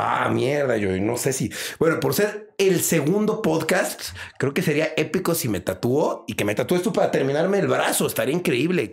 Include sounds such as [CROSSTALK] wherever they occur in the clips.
Ah, mierda, yo no sé si. Bueno, por ser el segundo podcast, creo que sería épico si me tatuó y que me tatúes tú para terminarme el brazo. Estaría increíble.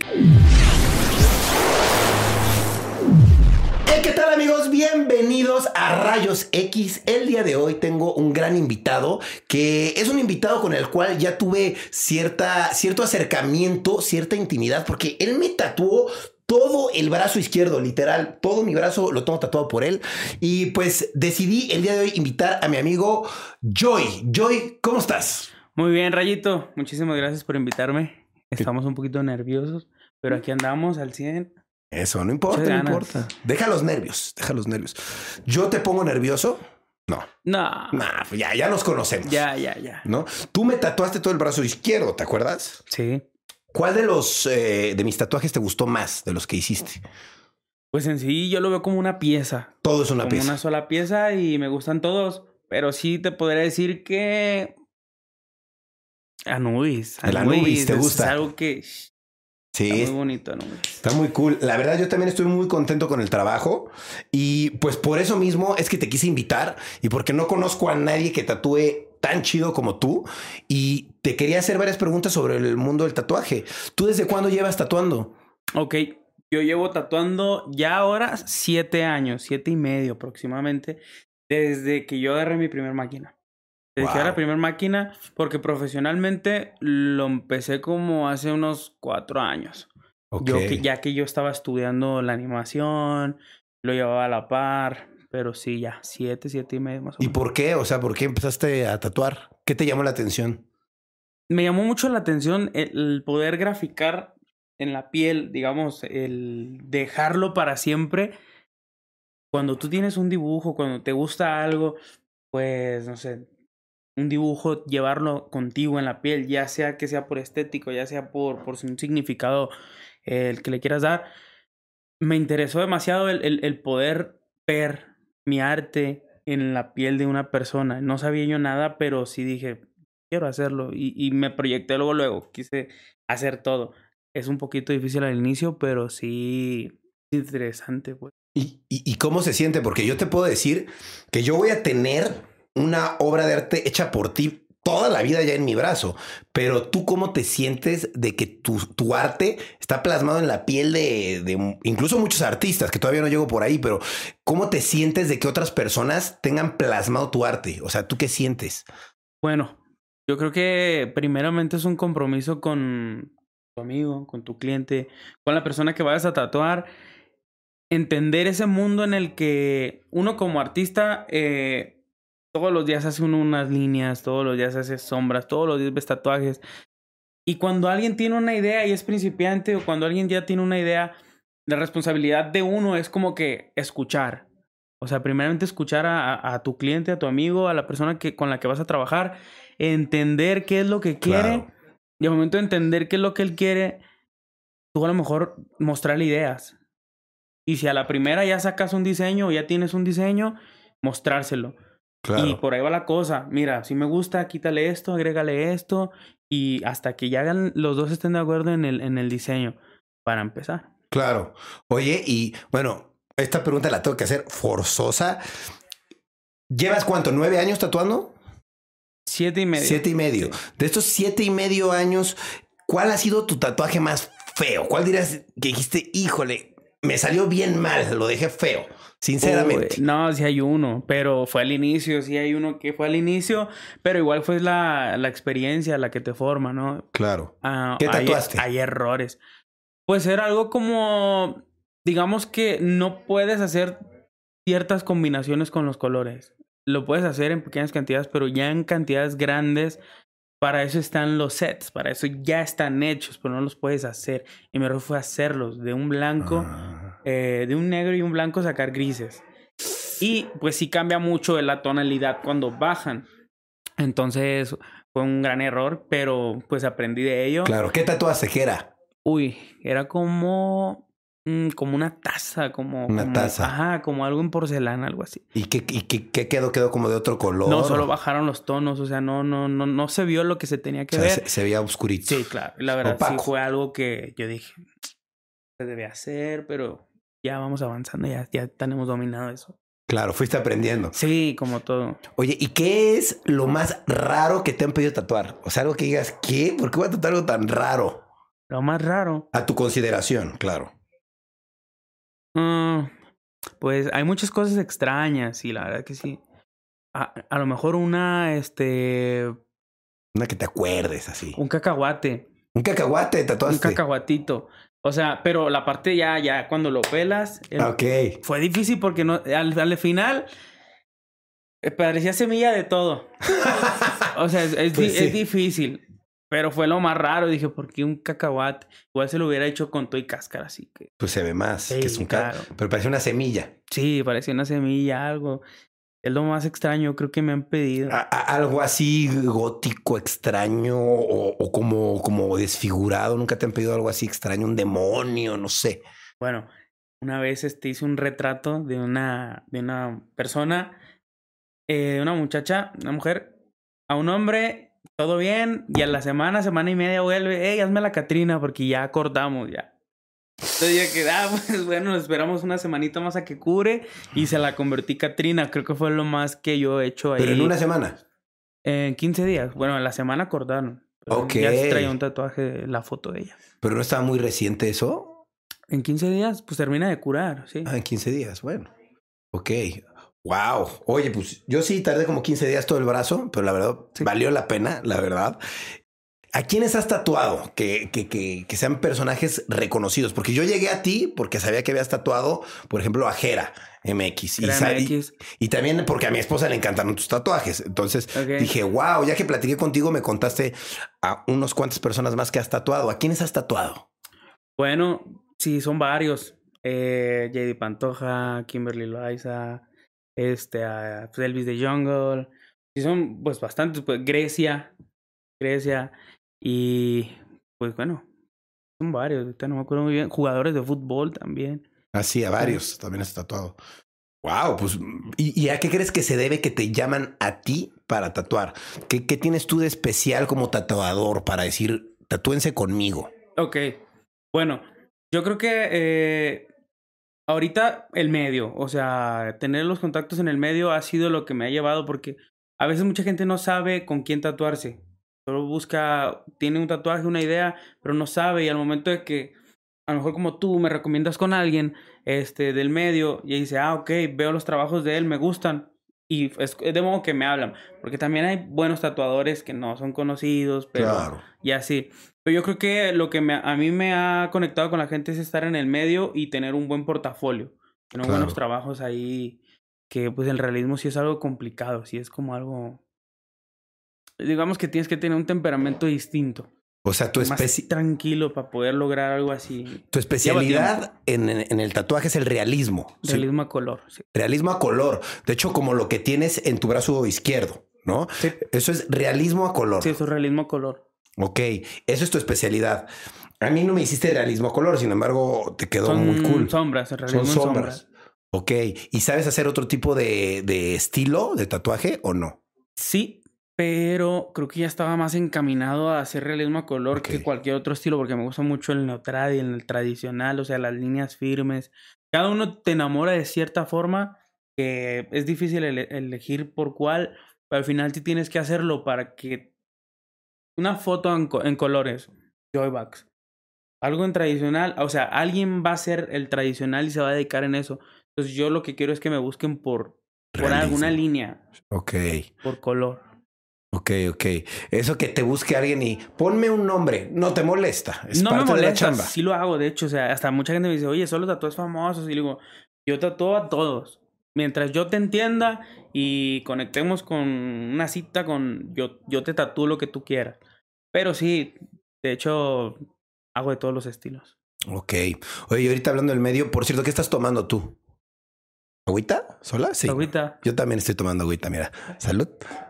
¿Qué tal amigos? Bienvenidos a Rayos X. El día de hoy tengo un gran invitado que es un invitado con el cual ya tuve cierta, cierto acercamiento, cierta intimidad, porque él me tatuó todo el brazo izquierdo, literal, todo mi brazo lo tengo tatuado por él. Y pues decidí el día de hoy invitar a mi amigo Joy. Joy, ¿cómo estás? Muy bien, Rayito. Muchísimas gracias por invitarme. Estamos un poquito nerviosos, pero aquí andamos al 100. Eso, no importa, no importa. Deja los nervios, deja los nervios. ¿Yo te pongo nervioso? No. No. No, pues ya, ya nos conocemos. Ya, ya, ya. ¿No? Tú me tatuaste todo el brazo izquierdo, ¿te acuerdas? Sí. ¿Cuál de los eh, de mis tatuajes te gustó más de los que hiciste? Pues en sí yo lo veo como una pieza. Todo es una como pieza. Una sola pieza y me gustan todos. Pero sí te podría decir que. Anubis. El Anubis, ¿te es gusta? algo que. Sí. Está muy bonito, Anubis. Está muy cool. La verdad, yo también estoy muy contento con el trabajo. Y pues por eso mismo es que te quise invitar y porque no conozco a nadie que tatúe tan chido como tú. Y te quería hacer varias preguntas sobre el mundo del tatuaje. ¿Tú desde cuándo llevas tatuando? Ok. Yo llevo tatuando ya ahora siete años, siete y medio aproximadamente, desde que yo agarré mi primer máquina. Desde que Wow. agarré la primera máquina, porque profesionalmente lo empecé como hace unos cuatro años. Ok. Yo que, ya que yo estaba estudiando la animación, lo llevaba a la par, pero sí, ya, siete, siete y medio más o ¿Y menos. por qué? O sea, ¿por qué empezaste a tatuar? ¿Qué te llamó la atención? Me llamó mucho la atención el, el poder graficar en la piel, digamos, el dejarlo para siempre. Cuando tú tienes un dibujo, cuando te gusta algo, pues, no sé, un dibujo, llevarlo contigo en la piel, ya sea que sea por estético, ya sea por, por un significado eh, el que le quieras dar. Me interesó demasiado el, el, el poder ver mi arte en la piel de una persona. No sabía yo nada, pero sí dije, quiero hacerlo. Y, y me proyecté luego, luego. Quise hacer todo. Es un poquito difícil al inicio, pero sí es interesante, pues. ¿Y, y, y cómo se siente? Porque yo te puedo decir que yo voy a tener una obra de arte hecha por ti toda la vida ya en mi brazo. Pero tú, ¿cómo te sientes de que tu, tu arte está plasmado en la piel de, incluso muchos artistas que todavía no llego por ahí? Pero ¿cómo te sientes de que otras personas tengan plasmado tu arte? O sea, ¿tú qué sientes? Bueno, yo creo que primeramente es un compromiso con tu amigo, con tu cliente, con la persona que vayas a tatuar. Entender ese mundo en el que uno como artista eh, todos los días hace uno unas líneas, todos los días hace sombras, todos los días ves tatuajes. Y cuando alguien tiene una idea y es principiante o cuando alguien ya tiene una idea, la responsabilidad de uno es como que escuchar. O sea, primeramente escuchar a, a, a tu cliente, a tu amigo, a la persona que, con la que vas a trabajar, entender qué es lo que quiere. Claro. Y al momento de entender qué es lo que él quiere, tú a lo mejor mostrarle ideas. Y si a la primera ya sacas un diseño o ya tienes un diseño, mostrárselo. Claro. Y por ahí va la cosa. Mira, si me gusta, quítale esto, agrégale esto. Y hasta que ya hagan, los dos estén de acuerdo en el, en el diseño. Para empezar. Claro. Oye, y bueno, esta pregunta la tengo que hacer forzosa. ¿Llevas cuánto? ¿Nueve años tatuando? Siete y medio. Siete y medio. De estos siete y medio años, ¿cuál ha sido tu tatuaje más feo? ¿Cuál dirías que dijiste, híjole, me salió bien mal, lo dejé feo? Sinceramente. Uy, no, sí hay uno, pero fue al inicio, sí hay uno que fue al inicio, pero igual fue la, la experiencia la que te forma, ¿no? Claro. Ah, ¿Qué hay- tatuaste? Hay, errores. Pues era algo como, digamos que no puedes hacer ciertas combinaciones con los colores. Lo puedes hacer en pequeñas cantidades, pero ya en cantidades grandes, para eso están los sets, para eso ya están hechos, pero no los puedes hacer. Y mi error fue hacerlos de un blanco, Ah, eh, de un negro y un blanco sacar grises. Y pues sí cambia mucho la tonalidad cuando bajan. Entonces fue un gran error, pero pues aprendí de ello. claro. ¿Qué tatuaje era? Uy, era como, mm, como una taza, como... Una como- taza. Ajá, como algo en porcelana, algo así. ¿Y qué, y qué, qué quedó? ¿Quedó como de otro color? No, solo bajaron los tonos, o sea, no, no, no, no se vio lo que se tenía O que sea, ver. se, se veía oscurito. Sí, claro. La verdad Opaco. sí fue algo que yo dije, se debe hacer, pero ya vamos avanzando, ya, ya tenemos dominado eso. Claro, fuiste aprendiendo. Sí, como todo. Oye, ¿y qué es lo más raro que te han pedido tatuar? O sea, algo que digas, ¿qué? ¿Por qué voy a tatuar algo tan raro? Lo más raro. A tu consideración, claro. Mm, pues hay muchas cosas extrañas, sí, la verdad que sí. A, a lo mejor una, este, Una que te acuerdes así. un cacahuate. Un cacahuate Un tatuaste. cacahuatito. O sea, pero la parte ya, ya, cuando lo pelas, el- Ah, Ok. fue difícil porque no, al, al final eh, parecía semilla de todo. [LAUGHS] O sea, es, es di- Pues sí. es difícil. Pero fue lo más raro. Dije, ¿por qué un cacahuate? Igual se lo hubiera hecho con todo y cáscara, así que. Pues se ve más, Sí, que es un claro. Pero parece una semilla. Sí, parecía una semilla, algo. Es lo más extraño, creo que me han pedido. A- a- algo así gótico, extraño o, o como, como desfigurado. Nunca te han pedido algo así extraño, un demonio, no sé. Bueno, una vez este, hice un retrato de una, de una persona, eh, de una muchacha, una mujer, a un hombre, todo bien, y a la semana, semana y media vuelve, hey, hazme la Catrina porque ya acordamos, ya. Entonces ya que, ah, [LAUGHS] pues bueno, esperamos una semanita más a que cure y se la convertí Catrina. Creo que fue lo más que yo he hecho ahí. Pero en una semana. En 15 días. Bueno, en la semana acordaron. Ok. Ya se traía un tatuaje, la foto de ella. Pero no estaba muy reciente eso. En 15 días, pues termina de curar, sí. Ah, en 15 días. Bueno. Ok. Wow. Oye, pues yo sí tardé como 15 días todo el brazo, pero la verdad Sí. valió la pena, la verdad. ¿A quiénes has tatuado? Que, que, que, que sean personajes reconocidos. Porque yo llegué a ti porque sabía que habías tatuado, por ejemplo, a Jera MX. Y, MX. y también porque a mi esposa le encantaron tus tatuajes. Entonces dije, wow, ya que platiqué contigo, me contaste a unos cuantas personas más que has tatuado. ¿A quiénes has tatuado? Bueno, sí, son varios. Eh, JD Pantoja, Kimberly Loaiza, este, a pues, Elvis de Jungle. Sí, son pues bastantes. Pues Grecia, Grecia. Y pues bueno, son varios. Ahorita no me acuerdo muy bien. Jugadores de fútbol también. Así, a varios también has tatuado. Wow, pues, ¿y, y a qué crees que se debe que te llaman a ti para tatuar? ¿Qué, qué tienes tú de especial como tatuador para decir, tatúense conmigo? Ok. Bueno, yo creo que eh, ahorita el medio, o sea, tener los contactos en el medio ha sido lo que me ha llevado porque a veces mucha gente no sabe con quién tatuarse. Solo busca, tiene un tatuaje, una idea, pero no sabe y al momento de que a lo mejor como tú me recomiendas con alguien este del medio y dice, ah, ok, veo los trabajos de él, me gustan. Y es de modo que me hablan, porque también hay buenos tatuadores que no son conocidos, pero y así. Pero yo creo que lo que me, a mí me ha conectado con la gente es estar en el medio y tener un buen portafolio. Tener Claro. buenos trabajos ahí. Que pues el realismo sí es algo complicado, sí es como algo. Digamos que tienes que tener un temperamento distinto. O sea, tu, más especi- tranquilo para poder lograr algo así. tu especialidad en, en- el tatuaje es el realismo. ¿sí? Realismo a color. Sí. Realismo a color. De hecho, como lo que tienes en tu brazo izquierdo, ¿no? Sí. Eso es realismo a color. Sí, eso es realismo a color. Ok, eso es tu especialidad. A mí no me hiciste realismo a color, sin embargo, te quedó Son muy cool. sombras, realismo Son en sombras. Ok, ¿y sabes hacer otro tipo de, de estilo de tatuaje o no? Sí, pero creo que ya estaba más encaminado a hacer realismo a color que cualquier otro estilo, porque me gusta mucho el neotrad y el tradicional, o sea, las líneas firmes. Cada uno te enamora de cierta forma que es difícil ele- elegir por cuál, pero al final sí tienes que hacerlo para que una foto en, co- en colores, Joybucks, algo en tradicional, o sea, alguien va a ser el tradicional y se va a dedicar en eso. Entonces yo lo que quiero es que me busquen por, por alguna línea, Ok, por color. Ok, ok. Eso que te busque alguien y ponme un nombre, no te molesta. Es no me parte de la molesta, sí lo hago, de hecho, o sea, hasta mucha gente me dice, oye, solo tatúas famosos, y digo, yo tatúo a todos. Mientras yo te entienda y conectemos con una cita con yo, yo te tatúo lo que tú quieras. Pero sí, de hecho, hago de todos los estilos. Ok. Oye, ahorita hablando del medio, por cierto, ¿qué estás tomando tú? ¿Agüita? ¿Sola? Sí. Ahorita, Yo también estoy tomando agüita, mira. Salud.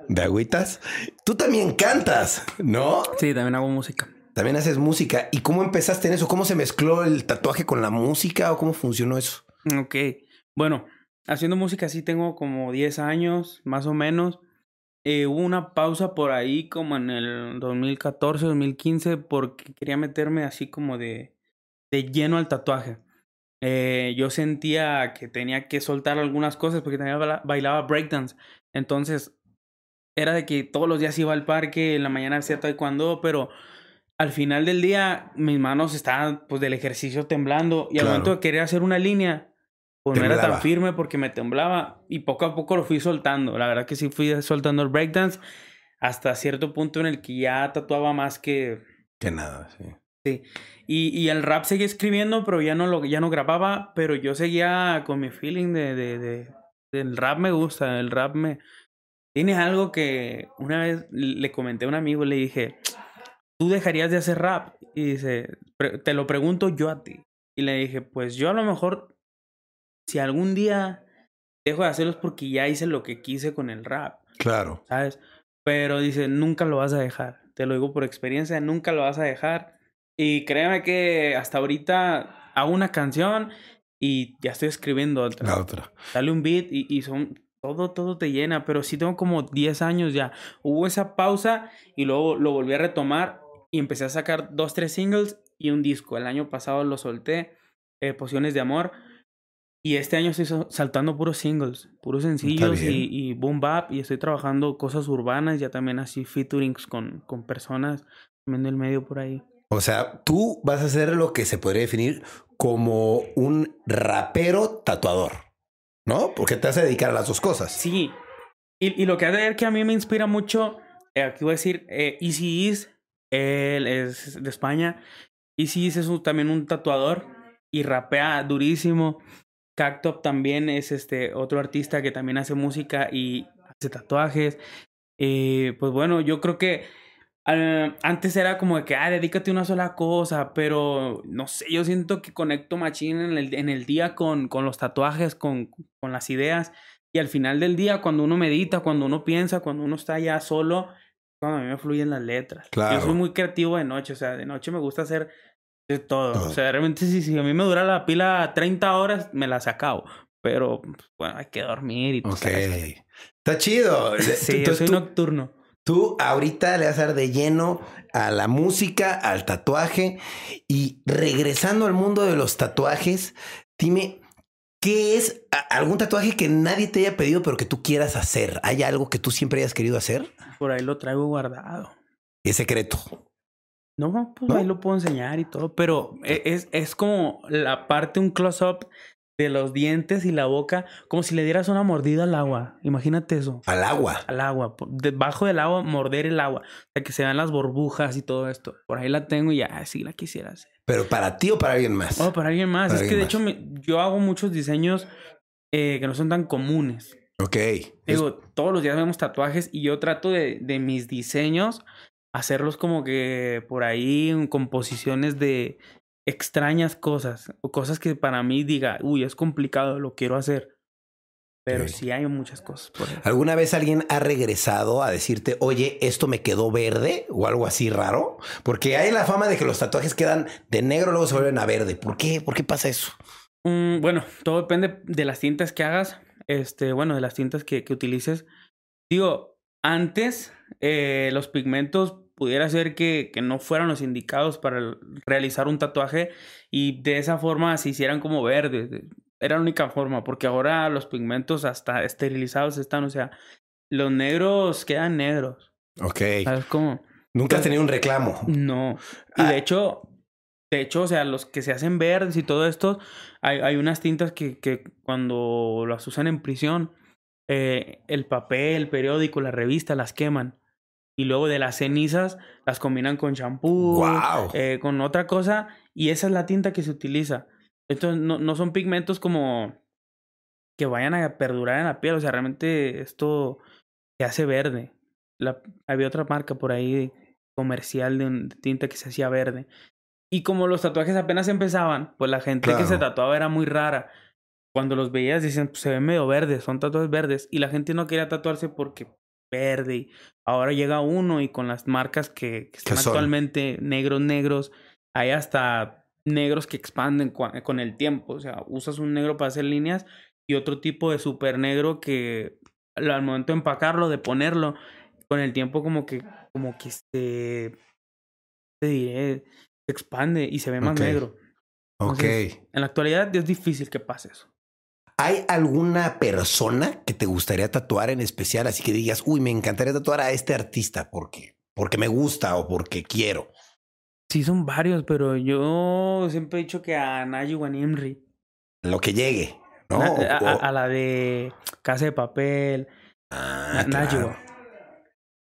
De agüitas. Tú también cantas, ¿no? sí, también hago música. También haces música. ¿Y cómo empezaste en eso? ¿Cómo se mezcló el tatuaje con la música o cómo funcionó eso? Ok, bueno, haciendo música sí tengo como 10 años, más o menos. Eh, hubo una pausa por ahí como en el 2014, 2015, porque quería meterme así como de, de lleno al tatuaje. Eh, yo sentía que tenía que soltar algunas cosas porque también bailaba breakdance. Entonces, era de que todos los días iba al parque, en la mañana hacía taekwondo, pero al final del día mis manos estaban pues del ejercicio temblando y al momento de querer hacer una línea, pues no era tan firme porque me temblaba y poco a poco lo fui soltando. La verdad que sí fui soltando el breakdance hasta cierto punto en el que ya tatuaba más que... Que nada, sí. Sí. Y, y el rap seguía escribiendo, pero ya no, lo, ya no grababa, pero yo seguía con mi feeling de, de, de... El rap me gusta, el rap me... Tiene algo que una vez le comenté a un amigo, le dije, ¿tú dejarías de hacer rap? Y dice, te lo pregunto yo a ti. Y le dije, pues yo a lo mejor, si algún día dejo de hacerlo es porque ya hice lo que quise con el rap. Claro. ¿Sabes? Pero dice, nunca lo vas a dejar. Te lo digo por experiencia, nunca lo vas a dejar. Y créeme que hasta ahorita hago una canción y ya estoy escribiendo otra. La otra. Dale un beat y, y son todo, todo te llena, pero sí tengo como 10 años ya. Hubo esa pausa y luego lo volví a retomar y empecé a sacar dos, tres singles y un disco. El año pasado lo solté, eh, Pociones de Amor. Y este año estoy saltando puros singles, puros sencillos y, y, boom bap. Y estoy trabajando cosas urbanas, ya también así featurings con, con personas también del medio por ahí. O sea, tú vas a ser lo que se podría definir como un rapero tatuador, ¿no? Porque te vas a dedicar a las dos cosas. Sí. Y, y lo que hay que a mí me inspira mucho, eh, aquí voy a decir, eh, Easy Is, él es de España. Easy Is es también un tatuador y rapea durísimo. Cactop también es este otro artista que también hace música y hace tatuajes. Eh, pues bueno, yo creo que uh, antes era como de que, ah, dedícate a una sola cosa, pero no sé, yo siento que conecto machín en el, en el día con, con los tatuajes, con, con las ideas. Y al final del día, cuando uno medita, cuando uno piensa, cuando uno está ya solo, cuando a mí me fluyen las letras. Claro. Yo soy muy creativo de noche, o sea, de noche me gusta hacer de todo. O sea, realmente si, si a mí me dura la pila 30 horas, me las acabo. Pero, pues, bueno, hay que dormir y todo. Ok. Está chido. [LAUGHS] sí, yo soy nocturno. Tú ahorita le vas a dar de lleno a la música, al tatuaje. Y regresando al mundo de los tatuajes, dime, ¿qué es algún tatuaje que nadie te haya pedido pero que tú quieras hacer? ¿Hay algo que tú siempre hayas querido hacer? Por ahí lo traigo guardado. ¿Es secreto? No, pues ahí lo puedo enseñar y todo, pero e, es, es como la parte, un close-up de los dientes y la boca, como si le dieras una mordida al agua. Imagínate eso. Al agua. Al agua. Debajo del agua, morder el agua. O sea, que se vean las burbujas y todo esto. Por ahí la tengo y ya, sí la quisiera hacer. ¿Pero para ti o para alguien más? Oh, para alguien más. es que de hecho yo hago muchos diseños eh, que no son tan comunes. Ok. Digo, todos los días vemos tatuajes y yo trato de, de mis diseños hacerlos como que por ahí en composiciones de extrañas cosas o cosas que para mí diga, uy, es complicado, lo quiero hacer. Pero sí hay muchas cosas. Por ¿Alguna vez alguien ha regresado a decirte, oye, esto me quedó verde o algo así raro? Porque hay la fama de que los tatuajes quedan de negro, luego se vuelven a verde. ¿Por qué? ¿Por qué pasa eso? Mm, bueno, todo depende de las tintas que hagas este, bueno, de las tintas que, que utilices. Digo, antes eh, los pigmentos pudiera ser que, que, no fueran los indicados para realizar un tatuaje y de esa forma se hicieran como verdes. Era la única forma, porque ahora los pigmentos hasta esterilizados están, o sea, los negros quedan negros. Ok. ¿Sabes cómo? Nunca has tenido un reclamo. No. Y de ah. hecho, de hecho, o sea, los que se hacen verdes y todo esto, hay, hay unas tintas que, que cuando las usan en prisión, eh, el papel, el periódico, la revista las queman. Y luego de las cenizas las combinan con champú, wow. eh, con otra cosa, y esa es la tinta que se utiliza. Entonces, no, no son pigmentos como que vayan a perdurar en la piel, o sea, realmente esto se hace verde. La, había otra marca por ahí comercial de, un, de tinta que se hacía verde. Y como los tatuajes apenas empezaban, pues la gente claro. que se tatuaba era muy rara. Cuando los veías dicen, pues se ven medio verdes, son tatuajes verdes. Y la gente no quería tatuarse porque verde. Y ahora llega uno y con las marcas que, que están actualmente negros, negros, hay hasta negros que expanden con el tiempo. O sea, usas un negro para hacer líneas y otro tipo de super negro que al momento de empacarlo, de ponerlo, con el tiempo como que, como que se, te diré, se expande y se ve más okay. negro. Ok. En la actualidad es difícil que pase eso. ¿Hay alguna persona que te gustaría tatuar en especial? Así que digas, uy, me encantaría tatuar a este artista porque, porque me gusta o porque quiero. Sí, son varios, pero yo siempre he dicho que a Nayi Wanimri. Lo que llegue, ¿no? Na- a, a- o- a la de Casa de Papel. Ah, Na- claro. Najwa.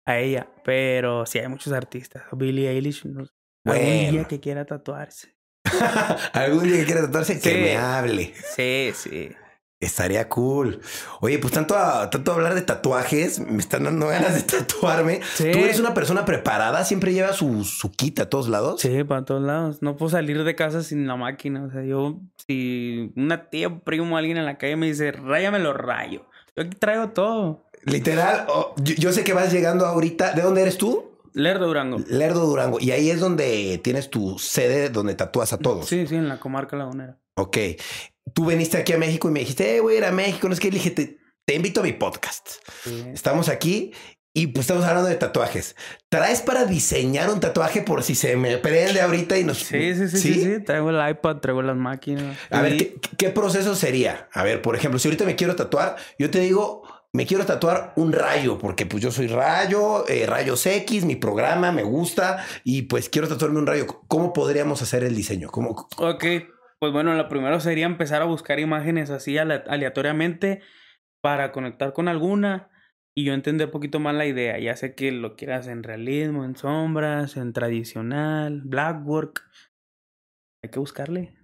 A ella. Pero sí hay muchos artistas. Billie Eilish. No, sé. Algún Bueno. día que quiera tatuarse. [LAUGHS] Algún día que quiera tatuarse, que me hable. Sí, sí. Estaría cool. Oye, pues tanto, a- tanto hablar de tatuajes, me están dando ganas de [LAUGHS] tatuarme. Sí. ¿Tú eres una persona preparada? ¿Siempre lleva su, su kit a todos lados? Sí, para todos lados. No puedo salir de casa sin la máquina. O sea, yo, si una tía, primo, alguien en la calle me dice, ráyame los rayo. Yo aquí traigo todo. Literal, oh, yo, yo sé que vas llegando ahorita. ¿De dónde eres tú? Lerdo Durango. Lerdo Durango. Y ahí es donde tienes tu sede donde tatúas a todos. Sí, sí, en la comarca lagunera. Ok. Tú viniste aquí a México y me dijiste, eh, voy a ir a México. No es que le dije, te, te invito a mi podcast. Sí. Estamos aquí y pues estamos hablando de tatuajes. ¿Traes para diseñar un tatuaje por si se me prende ahorita y nos... Sí, sí, sí, sí, sí. Traigo el iPad, traigo las máquinas. A ver, ¿qué, qué proceso sería? A ver, por ejemplo, si ahorita me quiero tatuar, yo te digo, me quiero tatuar un rayo, porque pues yo soy rayo, eh, rayos X, mi programa me gusta y pues quiero tatuarme un rayo. ¿Cómo podríamos hacer el diseño? ¿Cómo? Ok, pues bueno, lo primero sería empezar a buscar imágenes así ale- aleatoriamente para conectar con alguna y yo entender un poquito más la idea. Ya sé que lo quieras en realismo, en sombras, en tradicional, blackwork. Hay que buscarle.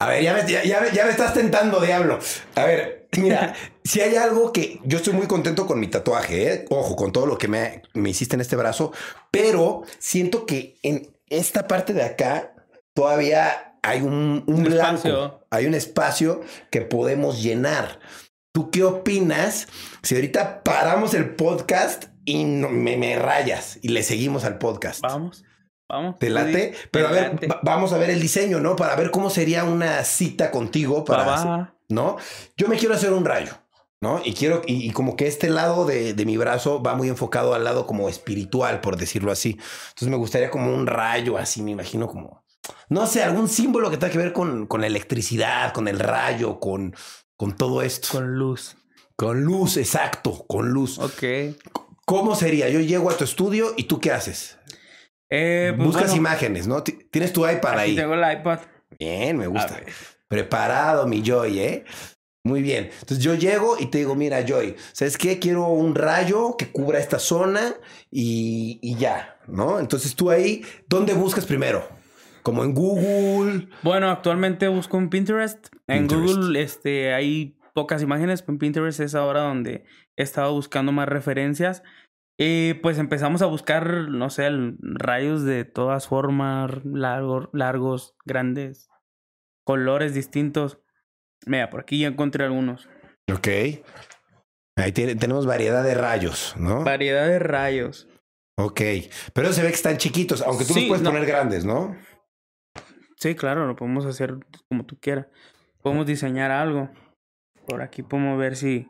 A ver, ya me, ya, ya me- ya me estás tentando, diablo. A ver, mira, [LAUGHS] si hay algo que yo estoy muy contento con mi tatuaje, ¿eh? ojo, con todo lo que me, me hiciste en este brazo, pero siento que en esta parte de acá todavía hay un, un Un blanco, espacio. hay un espacio que podemos llenar. ¿Tú qué opinas si ahorita paramos el podcast y no- me, me rayas y le seguimos al podcast? Vamos, vamos. ¿Te late? Pero a ver, vamos a ver el diseño, ¿no? Para ver cómo sería una cita contigo para. ¿no? Yo me quiero hacer un rayo, ¿no? Y quiero, y, y como que este lado de, de mi brazo va muy enfocado al lado como espiritual, por decirlo así. Entonces me gustaría como un rayo así, me imagino como, no sé, algún símbolo que tenga que ver con, con la electricidad, con el rayo, con, con todo esto. Con, Con luz. luz, exacto, con luz. Ok. ¿Cómo sería? Yo llego a tu estudio y tú qué haces? Eh, pues Buscas bueno, imágenes, ¿no? Ti- Tienes tu iPad ahí. tengo el iPad. Bien, me gusta. Preparado, mi Joy, ¿eh? Muy bien. Entonces yo llego y te digo, mira, Joy, ¿sabes qué? Quiero un rayo que cubra esta zona y, y ya, ¿no? Entonces tú ahí, ¿dónde buscas primero? Como en Google. Bueno, actualmente busco en Pinterest. En. Google este, hay pocas imágenes, pero en Pinterest es ahora donde he estado buscando más referencias. Y pues empezamos a buscar, no sé, rayos de todas formas, largos, largos, grandes, colores distintos. Mira, por aquí ya encontré algunos. Ok. Ahí tiene- tenemos variedad de rayos, ¿no? Variedad de rayos. ok. Pero se ve que están chiquitos, aunque tú los puedes no. poner grandes, ¿no? Sí, claro, lo podemos hacer como tú quieras. Podemos diseñar algo. Por aquí podemos ver si...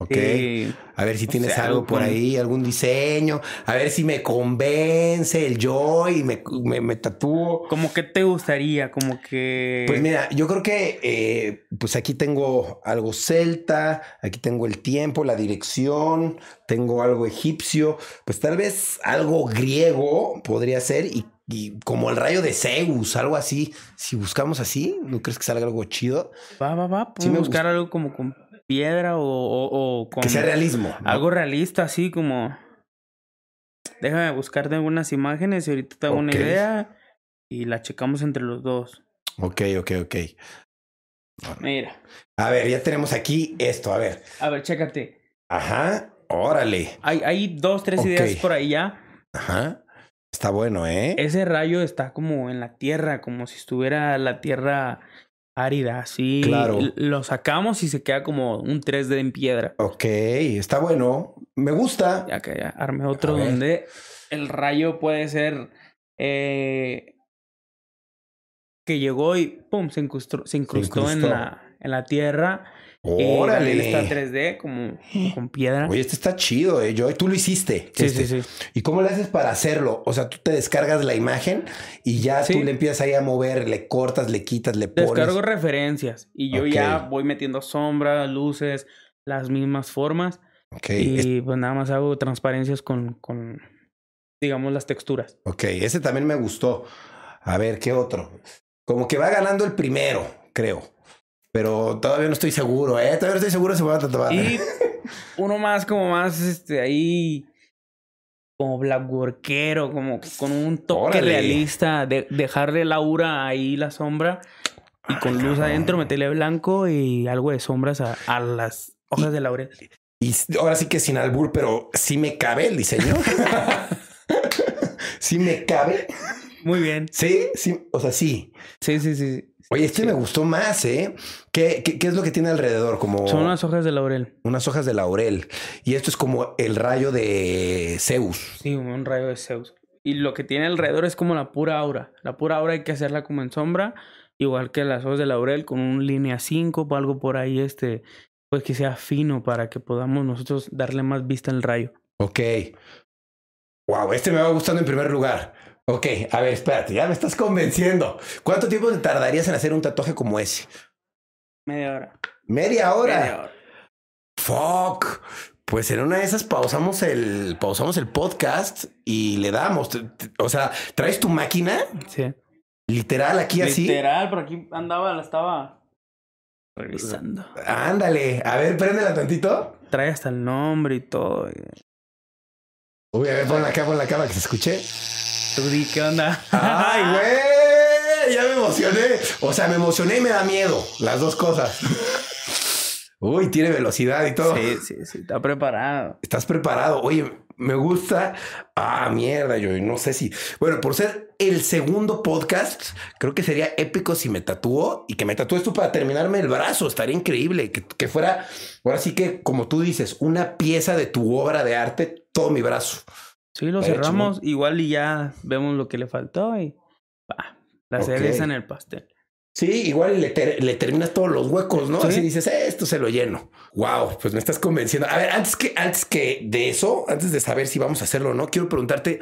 Ok. si- A ver si tienes sea, algo por ahí, algún diseño. A ver si me convence el Joy y me, me, me tatúo. como que te gustaría, como que... Pues mira, yo creo que eh, pues aquí tengo algo celta, aquí tengo el tiempo, la dirección, tengo algo egipcio, pues tal vez algo griego podría ser y, y como el rayo de Zeus, algo así. Si buscamos así, ¿no crees que salga algo chido? Va, va, va. Sí buscar algo como con piedra o, o, o con Que sea realismo. ¿no? algo realista, así como. Déjame buscarte algunas imágenes y ahorita te hago una idea y la checamos entre los dos. Ok, ok, ok. Mira, A ver, ya tenemos aquí esto, a ver. a ver, chécate. Ajá, órale. Hay, hay dos, tres ideas por ahí ya. Ajá. Está bueno, ¿eh? Ese rayo está como en la tierra, como si estuviera la tierra árida, así. Claro. Lo sacamos y se queda como un 3D en piedra. Ok, está bueno. Me gusta. Ya que ya armé otro A ver. donde el rayo puede ser eh, que llegó y pum, se incrustó, se incrustó, en, incrustó. la, en la tierra Órale. Y está 3D como con piedra. Oye, este está chido, eh. Yo, tú lo hiciste. Sí, este. sí, sí. ¿Y cómo le haces para hacerlo? O sea, tú te descargas la imagen y ya Sí. tú le empiezas ahí a mover, le cortas, le quitas, le pones. Descargo referencias y yo ya voy metiendo sombras, luces, las mismas formas. Ok, Y es- pues nada más hago transparencias con, con digamos, las texturas. ok, ese también me gustó. A ver, ¿qué otro? Como que va ganando el primero, creo. Pero todavía no estoy seguro, ¿eh? Todavía no estoy seguro si va a tatuar. Y [LAUGHS] uno más como más, este, ahí, como blackworkero, como con un toque Órale. realista, de, dejarle la aura ahí, la sombra, y con Ay, luz cabrón. adentro, meterle blanco y algo de sombras a, a las hojas de laurel. Y ahora sí que sin albur, pero sí me cabe el diseño. [LAUGHS] sí me cabe. Muy bien. Sí, sí, o sea, sí. Sí, sí, sí. Oye, este me gustó más, ¿eh? ¿Qué, qué, qué es lo que tiene alrededor? Como Son unas hojas de laurel. unas hojas de laurel. Y esto es como el rayo de Zeus. Sí, un rayo de Zeus. Y lo que tiene alrededor es como la pura aura. La pura aura hay que hacerla como en sombra, igual que las hojas de laurel, con un línea 5 o algo por ahí, este, pues que sea fino para que podamos nosotros darle más vista al rayo. Ok. Wow, este me va gustando en primer lugar. Ok, a ver, espérate, ya me estás convenciendo. ¿Cuánto tiempo te tardarías en hacer un tatuaje como ese? Media hora. Media hora. Media hora. Fuck. Pues en una de esas pausamos el, pausamos el podcast y le damos. O sea, traes tu máquina Sí. literal aquí así. Literal, por aquí andaba, la estaba revisando. Ándale. A ver, préndela tantito. Trae hasta el nombre y todo. Uy, a ver, ponla acá, ponla acá para que se escuche. Tú di, ¿qué onda? ¡Ay, [LAUGHS] güey! Ya me emocioné. O sea, me emocioné y me da miedo. Las dos cosas. Uy, tiene velocidad y todo. Sí, sí, sí, está preparado. ¿Estás preparado? Oye, me gusta. Ah, mierda, yo no sé si. Bueno, por ser el segundo podcast, creo que sería épico si me tatuó y que me tatúes tú para terminarme el brazo. Estaría increíble que, que fuera, ahora sí que, como tú dices, una pieza de tu obra de arte, todo mi brazo. Sí, lo cerramos igual y ya vemos lo que le faltó y pa, la Ok. cereza en el pastel. Sí, igual y le, ter- le terminas todos los huecos, ¿no? Sí. Así dices, "Eh, esto se lo lleno. Wow, pues me estás convenciendo. A ver, antes que, antes que de eso, antes de saber si vamos a hacerlo o no, quiero preguntarte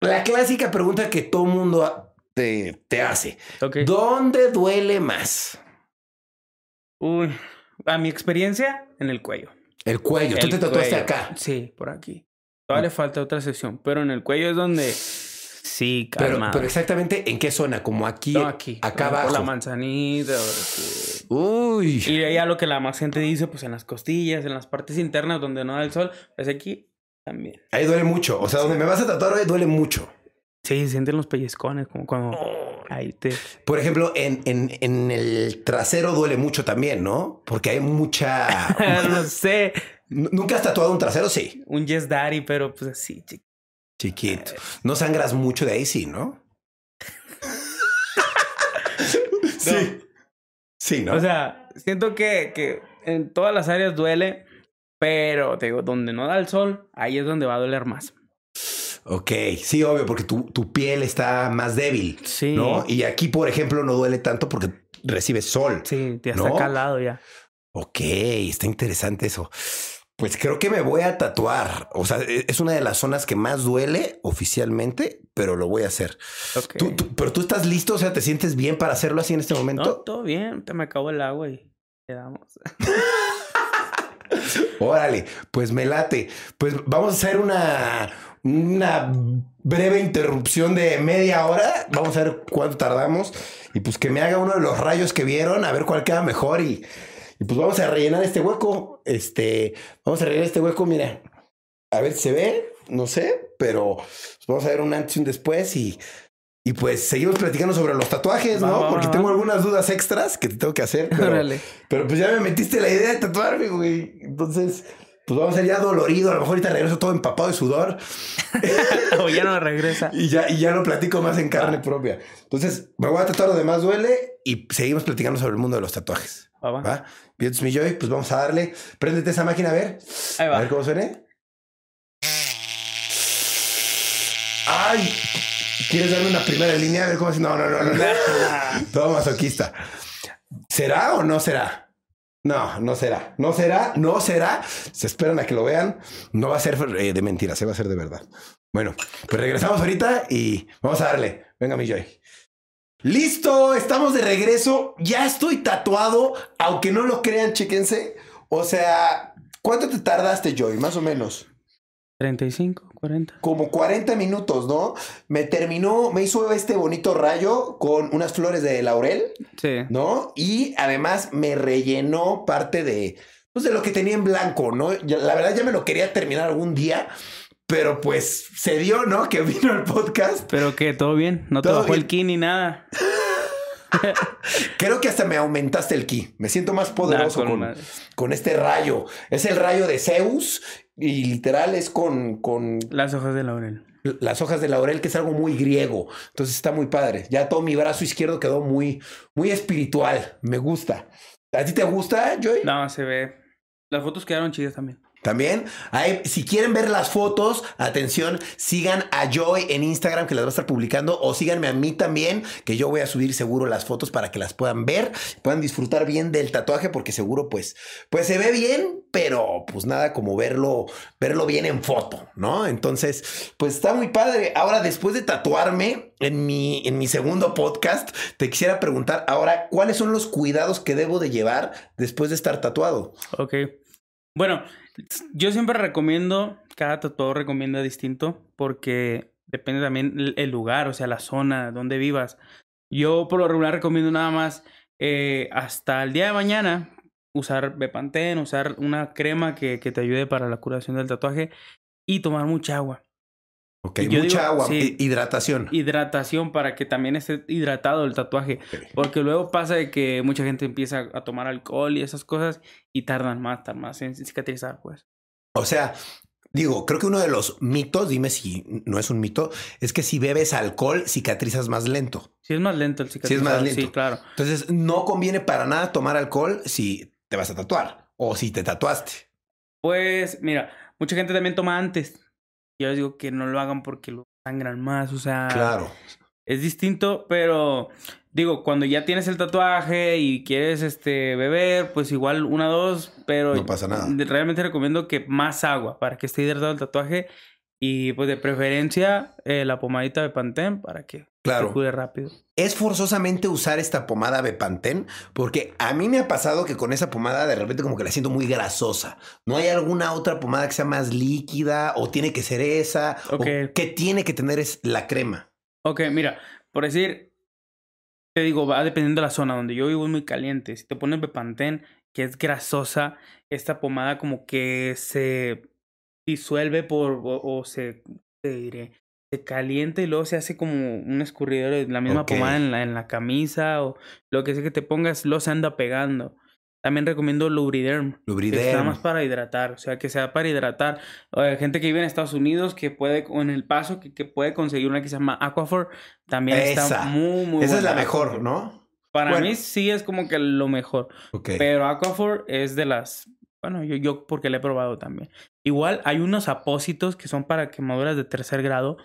la clásica pregunta que todo mundo te, te hace. ¿Dónde duele más? Uy, a mi experiencia en el cuello. El cuello. Tú te tatuaste cuello. acá. Sí, por aquí. Todavía le falta otra sección, pero en el cuello es donde sí, Pero, calma. pero exactamente en qué zona? Como aquí, no, aquí. acá abajo. la manzanita. Uy. Y de ahí a lo que la más gente dice, pues en las costillas, en las partes internas donde no da el sol, pues aquí también. Ahí duele mucho. O sea, donde me vas a tatuar hoy duele mucho. Sí, se sienten los pellizcones, como cuando ahí te... Por ejemplo, en, en, en el trasero duele mucho también, ¿no? Porque hay mucha. [LAUGHS] no sé, ¿Nunca has tatuado un trasero? Sí. un Yes Daddy, pero pues así, chiqui. Chiquito. No sangras mucho de ahí, sí, ¿no? [LAUGHS] sí. Sí, ¿no? O sea, siento que, que en todas las áreas duele, pero te digo, donde no da el sol, ahí es donde va a doler más. ok, sí, obvio, porque tu, tu piel está más débil, Sí. ¿no? Y aquí, por ejemplo, no duele tanto porque recibes sol. Sí, está ¿No? calado ya. Ok, está interesante eso. Pues creo que me voy a tatuar. O sea, e- es una de las zonas que más duele oficialmente, pero lo voy a hacer. Ok. Tú- tú- pero tú estás listo, o sea, ¿te sientes bien para hacerlo así en este No, momento? todo bien, te me acabó el agua y le damos. [LAUGHS] Órale, pues me late. Pues vamos a hacer una, una breve interrupción de media hora. Vamos a ver cuánto tardamos. Y pues que me haga uno de los rayos que vieron, a ver cuál queda mejor. Y, y pues vamos a rellenar este hueco. Este, vamos a rellenar este hueco, mira. A ver si se ve, no sé, pero pues vamos a ver un antes y un después. Y, y pues seguimos platicando sobre los tatuajes, ¿no? Porque tengo algunas dudas extras que te tengo que hacer. Pero, Órale. pero pues ya me metiste la idea de tatuarme, güey. Entonces, pues vamos a ser ya dolorido. A lo mejor ahorita regreso todo empapado de sudor [LAUGHS] o ya no regresa. y ya, y ya lo platico más en carne propia. Entonces, me voy a tatuar lo demás duele y seguimos platicando sobre el mundo de los tatuajes. Va. ¿Va? Bien, entonces, mi Joy, pues vamos a darle. Préndete esa máquina a ver. Ahí A ver cómo suene. ¡Ay! ¿Quieres darme una primera línea? A ver cómo se... No, no, no, no. [LAUGHS] Todo masoquista. ¿Será o no será? No, no será. No será, no será. Se esperan a que lo vean. No va a ser eh, de mentira, se va a ser de verdad. Bueno, pues regresamos ahorita y vamos a darle. Venga, mi Joy. Listo, estamos de regreso. Ya estoy tatuado, aunque no lo crean, chéquense. O sea, ¿cuánto te tardaste, Joy? Más o menos. 35, 40. Como 40 minutos, ¿no? Me terminó, me hizo este bonito rayo con unas flores de laurel, Sí. ¿no? Y además me rellenó parte de, pues de lo que tenía en blanco, ¿no? La verdad ya me lo quería terminar algún día, pero pues se dio, ¿no? Que vino el podcast. Pero que todo bien, no te Todo bajó bien. el ki ni nada. [LAUGHS] Creo que hasta me aumentaste el ki. Me siento más poderoso Nah, con con este rayo. Es el rayo de Zeus y literal es con, con Las hojas de laurel. las hojas de laurel, que es algo muy griego. Entonces está muy padre. Ya todo mi brazo izquierdo quedó muy, muy espiritual. Me gusta. ¿A ti te gusta, Joy? No, se ve. Las fotos quedaron chidas también. También, si quieren ver las fotos, atención, sigan a Joy en Instagram que las va a estar publicando o síganme a mí también, que yo voy a subir seguro las fotos para que las puedan ver, puedan disfrutar bien del tatuaje porque seguro pues pues se ve bien, pero pues nada como verlo verlo bien en foto, ¿no? Entonces, pues está muy padre. Ahora después de tatuarme en mi en mi segundo podcast, te quisiera preguntar ahora cuáles son los cuidados que debo de llevar después de estar tatuado. Ok. Bueno, yo siempre recomiendo, cada tatuador recomienda distinto porque depende también el, lugar, o sea, la zona donde vivas. Yo por lo regular recomiendo nada más eh, hasta el día de mañana usar Bepantén, usar una crema que, que te ayude para la curación del tatuaje y tomar mucha agua. Ok, Yo mucha digo, agua, sí. hi- hidratación. Hidratación para que también esté hidratado el tatuaje. Porque luego pasa de que mucha gente empieza a tomar alcohol y esas cosas y tardan más, tardan más en cicatrizar, pues. O sea, digo, creo que uno de los mitos, dime si no es un mito, es que si bebes alcohol cicatrizas más lento. Sí es más lento el Sí cicatrizar. es más lento. Sí, claro. Entonces, no conviene para nada tomar alcohol si te vas a tatuar o si te tatuaste. Pues, mira, mucha gente también toma antes. Yo les digo que no lo hagan porque lo sangran más, o sea, Claro. es distinto, pero digo, cuando ya tienes el tatuaje y quieres este beber, pues igual una dos, pero No pasa nada. Realmente recomiendo que más agua para que esté hidratado el tatuaje y pues de preferencia eh, la pomadita de Pantene para que Claro. se cure rápido. Es forzosamente usar esta pomada Bepantén porque a mí me ha pasado que con esa pomada de repente como que la siento muy grasosa. ¿No hay alguna otra pomada que sea más líquida o tiene que ser esa? Ok. ¿O ¿Qué tiene que tener es la crema? Ok, mira, por decir, te digo, va dependiendo de la zona donde yo vivo es muy caliente. Si te pones Bepantén, que es grasosa, esta pomada como que se disuelve por o, o se, te diré, se calienta y luego se hace como un escurridor de la misma pomada en la, en la camisa o lo que sea que te pongas, lo se anda pegando. También recomiendo Lubriderm. Que Lubriderm. está más para hidratar, o sea, que sea para hidratar. O hay gente que vive en Estados Unidos que puede, o en El Paso, que, que puede conseguir una que se llama Aquaphor. También Esa. está muy, muy Esa es la mejor. ¿no? Para Bueno. mí sí es como que lo mejor. Pero Aquaphor es de las... Bueno, yo, yo porque la he probado también. Igual hay unos apósitos que son para quemaduras de tercer grado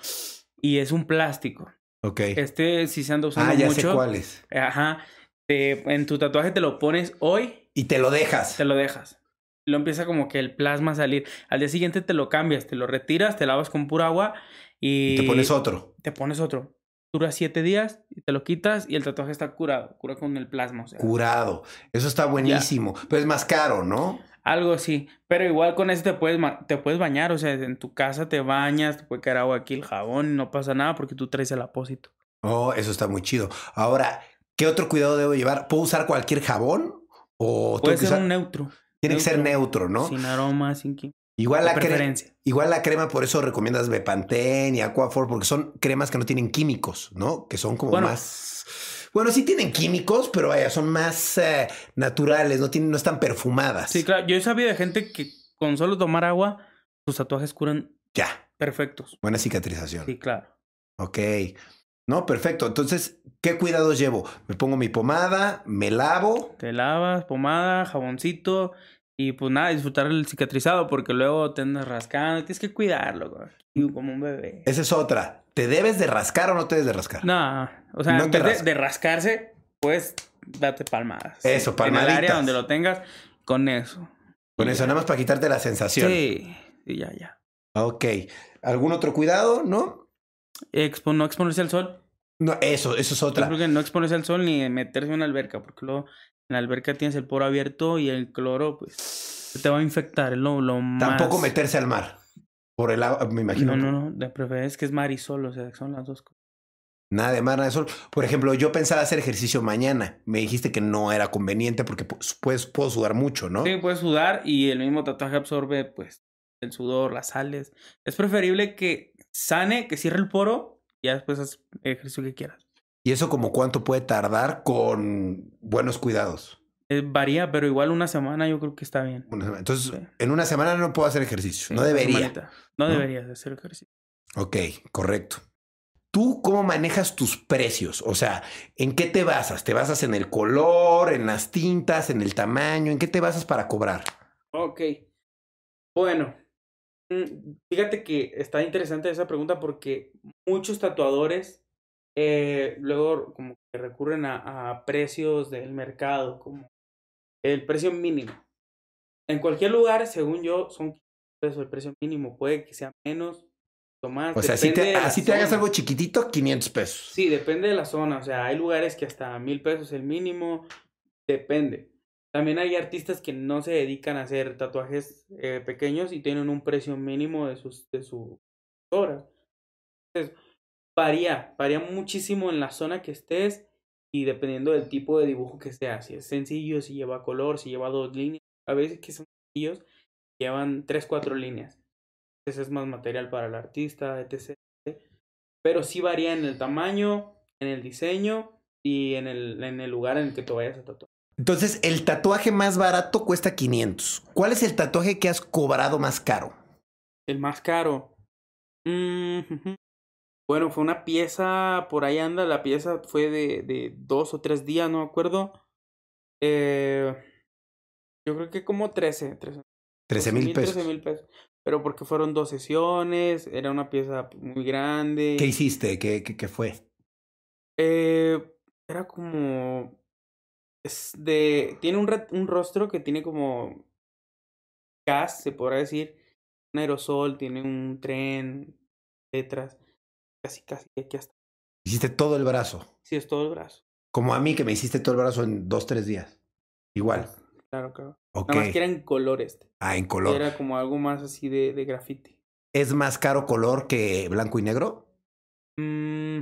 y es un plástico. Ok. Este sí se anda usando Ah, ya mucho. sé cuál es. Ajá. Te- en tu tatuaje te lo pones hoy Y te lo dejas. te lo dejas. Lo empieza como que el plasma a salir. Al día siguiente te lo cambias, te lo retiras, te lavas con pura agua y, Y te pones otro. te pones otro. Dura siete días y te lo quitas y el tatuaje está curado. Cura con el plasma. O sea, Curado. Eso está buenísimo. Pero es más caro, ¿no? Algo así. Pero igual con ese te puedes, te puedes bañar. O sea, en tu casa te bañas, te puede caer agua aquí, el jabón y no pasa nada porque tú traes el apósito. Oh, eso está muy chido. Ahora, ¿qué otro cuidado debo llevar? ¿Puedo usar cualquier jabón? ¿O Puede ser usar- un neutro. tiene que ser neutro, ¿no? Sin aroma, sin química. Igual la, cre- preferencia. igual la crema, por eso recomiendas Bepantén y Aquaphor, porque son cremas que no tienen químicos, ¿no? Que son como Bueno. más... Bueno, sí tienen químicos, pero vaya, son más eh, naturales, no, tienen, no están perfumadas. Sí, claro. Yo he sabido de gente que con solo tomar agua, sus tatuajes curan Ya, perfectos. buena cicatrización. Sí, claro. Ok. No, perfecto. Entonces, ¿qué cuidados llevo? Me pongo mi pomada, me lavo. Te lavas, pomada, jaboncito y pues nada, disfrutar el cicatrizado porque luego te andas rascando. Tienes que cuidarlo, güey. Y Como un bebé. Esa es otra. ¿Te debes de rascar o no te debes de rascar? No, o sea, No vez de, de rascarse, pues date palmadas. Eso, En el área donde lo tengas, con eso. Con eso, nada más para quitarte la sensación. Sí, sí, ya, ya. Ok. ¿Algún otro cuidado? ¿No? Expo- no exponerse al sol. No, eso, eso es Yo otra. creo que no exponerse al sol ni meterse en una alberca, porque luego en la alberca tienes el poro abierto y el cloro, pues, te va a infectar. Lo, lo Tampoco más... meterse al mar. Por el agua, me imagino. No, no, no. De preferencia es que es mar y sol, o sea, son las dos cosas. Nada de mar, nada de sol. Por ejemplo, yo pensaba hacer ejercicio mañana. Me dijiste que no era conveniente porque pues, puedo sudar mucho, ¿no? Sí, puedes sudar y el mismo tatuaje absorbe, pues, el sudor, las sales. Es preferible que sane, que cierre el poro y ya después haz el ejercicio que quieras. ¿Y eso como cuánto puede tardar con buenos cuidados? Eh, varía, pero igual una semana yo creo que está bien. Una semana. Entonces, Sí. en una semana no puedo hacer ejercicio. Sí, no debería. No, ¿no? deberías de hacer ejercicio. Ok, correcto. ¿Tú cómo manejas tus precios? O sea, ¿en qué te basas? ¿Te basas en el color, en las tintas, en el tamaño? ¿En qué te basas para cobrar? Ok. Bueno, mm, fíjate que está interesante esa pregunta porque muchos tatuadores eh, luego como que recurren a, a precios del mercado, como el precio mínimo. En cualquier lugar, según yo, son 500 pesos el precio mínimo. Puede que sea menos o más. O sea, te, así te hagas algo chiquitito, 500 pesos. Sí, depende de la zona. O sea, hay lugares que hasta mil pesos el mínimo. Depende. También hay artistas que no se dedican a hacer tatuajes eh, pequeños y tienen un precio mínimo de sus de obras. Entonces, varía, varía muchísimo en la zona que estés y dependiendo del tipo de dibujo que sea. Si es sencillo, si lleva color, si lleva dos líneas. A veces que son sencillos, llevan tres, cuatro líneas. Entonces es más material para el artista, etc. Pero sí varía en el tamaño, en el diseño y en el, en el lugar en el que te vayas a tatuar. Entonces, el tatuaje más barato cuesta 500. ¿Cuál es el tatuaje que has cobrado más caro? El más caro. Mm. Bueno, fue una pieza, por ahí anda, la pieza fue de, de dos o tres días, no me acuerdo. Eh, yo creo que como 13, 13 13 mil pesos. 13 mil pesos. Pero porque fueron dos sesiones, era una pieza muy grande. ¿Qué hiciste? ¿Qué, qué, qué fue? Eh, era como. Es de. Tiene un, re- un rostro que tiene como. Gas, se podrá decir. Un aerosol, tiene un tren, letras. Casi, casi, aquí hasta. Hiciste todo el brazo. Sí, es todo el brazo. Como a mí que me hiciste todo el brazo en dos, tres días. Igual. Claro, claro. Ok. Nada más que era en color este. Ah, en color. Era como algo más así de, de graffiti. ¿Es más caro color que blanco y negro? Mm,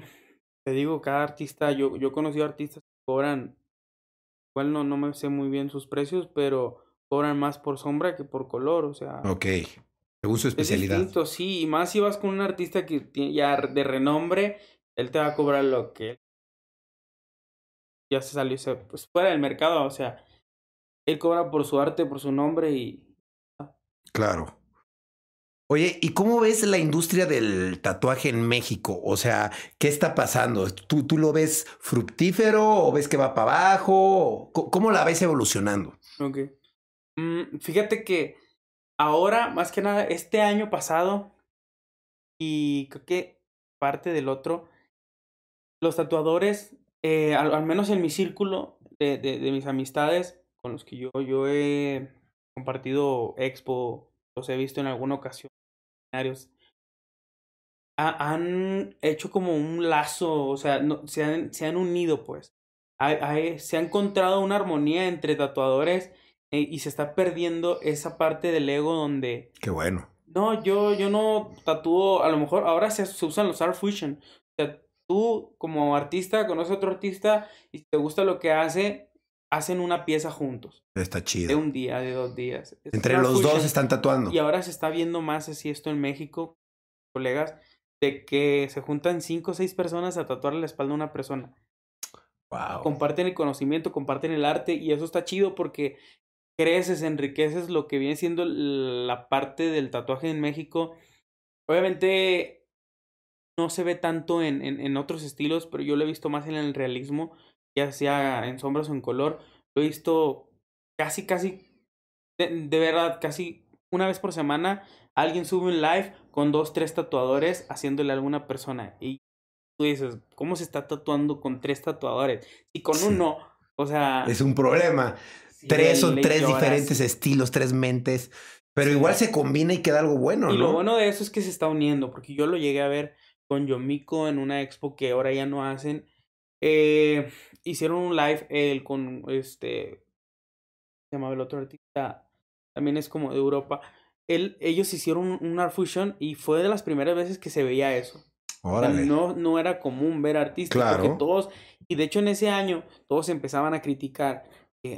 te digo, cada artista, yo, yo he conocido artistas que cobran, igual no, no me sé muy bien sus precios, pero cobran más por sombra que por color, o sea, Ok. Según su es especialidad. distinto, sí, y más si vas con un artista que tiene ya de renombre, él te va a cobrar lo que ya se salió pues, fuera del mercado, o sea, él cobra por su arte, por su nombre y Claro. Oye, ¿y cómo ves la industria del tatuaje en México? O sea, ¿qué está pasando? ¿Tú, tú lo ves fructífero o ves que va para abajo? ¿Cómo, cómo la ves evolucionando? Ok. Mm, fíjate que ahora, más que nada, este año pasado y creo que parte del otro, los tatuadores, eh, al, menos en mi círculo de, de, mis amistades con los que yo, yo he compartido expo, los he visto en alguna ocasión, ha- han hecho como un lazo, o sea, se, han, se han unido pues. Se ha encontrado una armonía entre tatuadores eh, y se está perdiendo esa parte del ego donde Qué bueno. no, yo, yo no tatúo, a lo mejor ahora se, se usan los art fusion. O sea, tú como artista conoces a otro artista y si te gusta lo que hace, hacen una pieza juntos. Está De chido. un día, de dos días. Es Entre los dos están tatuando. Y ahora se está viendo más así esto en México, colegas, de que se juntan cinco o seis personas a tatuarle la espalda a una persona. Wow. Comparten el conocimiento, comparten el arte y eso está chido porque creces, enriqueces lo que viene siendo la parte del tatuaje en México. Obviamente no se ve tanto en, en, en otros estilos, pero yo lo he visto más en el realismo, ya sea en sombras o en color. Lo he visto casi, casi, de, de verdad, casi una vez por semana. Alguien sube un live con dos, tres tatuadores haciéndole a alguna persona. Y tú dices, ¿cómo se está tatuando con tres tatuadores? Y con uno, o sea... Es un problema. Tres son tres diferentes estilos, tres mentes. Pero igual se combina y queda algo bueno, ¿no? Y lo bueno de eso es que se está uniendo, porque yo lo llegué a ver con Yomiko en una expo que ahora ya no hacen. Eh, hicieron un live él con este. Se llamaba el otro artista. También es como de Europa. Él, ellos hicieron un, Art Fusion y fue de las primeras veces que se veía eso. no, no era común ver artistas. Claro. Porque todos. Y de hecho, en ese año, todos empezaban a criticar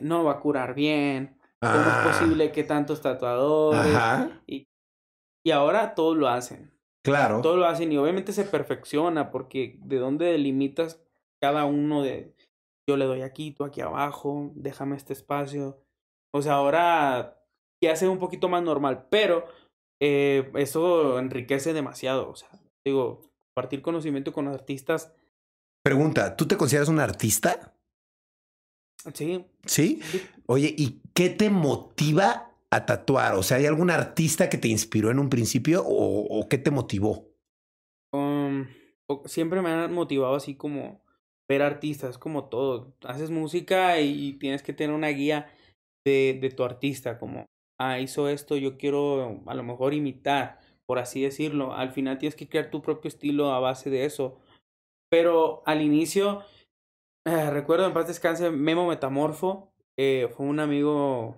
no va a curar bien ¿Cómo es ah. posible que tantos tatuadores? Y, y ahora todos lo hacen. Claro. Todos lo hacen y obviamente se perfecciona porque de dónde delimitas cada uno de yo le doy aquí, tú aquí abajo, déjame este espacio. O sea, ahora ya se un poquito más normal, pero eh, eso enriquece demasiado. O sea, digo, compartir conocimiento con artistas. Pregunta, ¿tú te consideras un artista? Sí. ¿Sí? Oye, ¿y qué te motiva a tatuar? O sea, ¿hay algún artista que te inspiró en un principio o, qué te motivó? Um, siempre me han motivado así como ver artistas, como todo. Haces música y tienes que tener una guía de, de tu artista, como, ah, hizo esto, yo quiero a lo mejor imitar, por así decirlo. Al final tienes que crear tu propio estilo a base de eso. Pero al inicio eh, recuerdo en paz descanse Memo Metamorfo. Eh, fue un amigo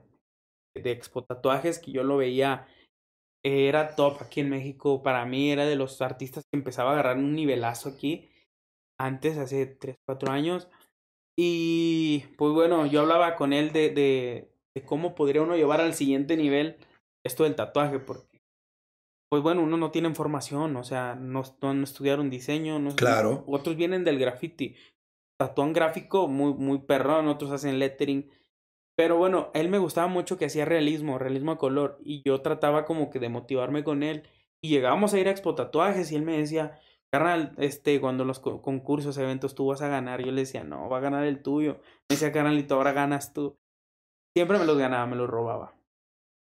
de Expo Tatuajes que yo lo veía. era top aquí en México. Para mí era de los artistas que empezaba a agarrar un nivelazo aquí. Antes, hace 3, 4 años. Y pues bueno, yo hablaba con él de, de, de cómo podría uno llevar al siguiente nivel esto del tatuaje. Porque pues bueno, uno no tiene formación, o sea, no, no, estudiaron diseño, no, claro. otros vienen del graffiti, tatúan gráfico muy, muy perrón, otros hacen lettering. Pero bueno, él me gustaba mucho que hacía realismo, realismo a color. Y yo trataba como que de motivarme con él. Y llegábamos a ir a Expo Tatuajes y él me decía, carnal, este, cuando los concursos, eventos tú vas a ganar. Yo le decía, no, va a ganar el tuyo. Me decía, carnalito, ahora ganas tú. Siempre me los ganaba, me los robaba. [LAUGHS]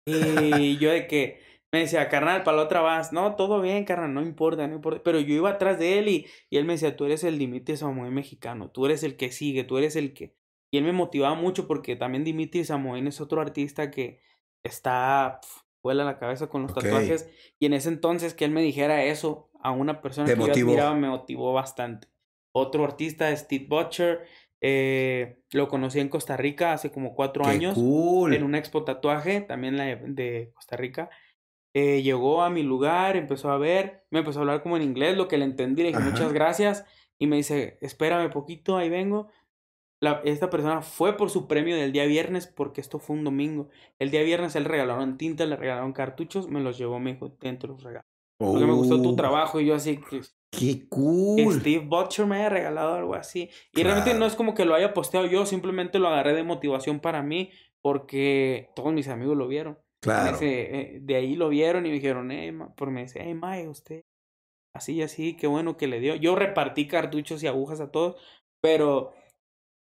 Y yo de que, me decía, carnal, para la otra vas. No, todo bien, carnal, no importa, no importa. Pero yo iba atrás de él y, y él me decía, tú eres el Dimitri Samoen mexicano, tú eres el que sigue, tú eres el que... Y él me motivaba mucho porque también Dimitri Samoen es otro artista que está, vuela la cabeza con los tatuajes. Y en ese entonces que él me dijera eso a una persona que yo admiraba me motivó bastante. Otro artista, Steve Butcher, eh, lo conocí en Costa Rica hace como cuatro años. En una expo tatuaje, también la de Costa Rica. Eh, llegó a mi lugar, empezó a ver, me empezó a hablar como en inglés, lo que le entendí, le dije muchas gracias y me dice, espérame poquito, ahí vengo. La, esta persona fue por su premio del día viernes porque esto fue un domingo. El día viernes él regalaron tinta, le regalaron cartuchos, me los llevó, me dijo, dentro los regalos. Porque me gustó tu oh. trabajo y yo así que... ¡Qué cool! Steve Butcher me haya regalado algo así. Y realmente no es como que lo haya posteado yo, simplemente lo agarré de motivación para mí porque todos mis amigos lo vieron. Claro. Eh, de ahí lo vieron y me dijeron, eh, por me dice, hey, Mae, usted, así, así, qué bueno que le dio. Yo repartí cartuchos y agujas a todos, pero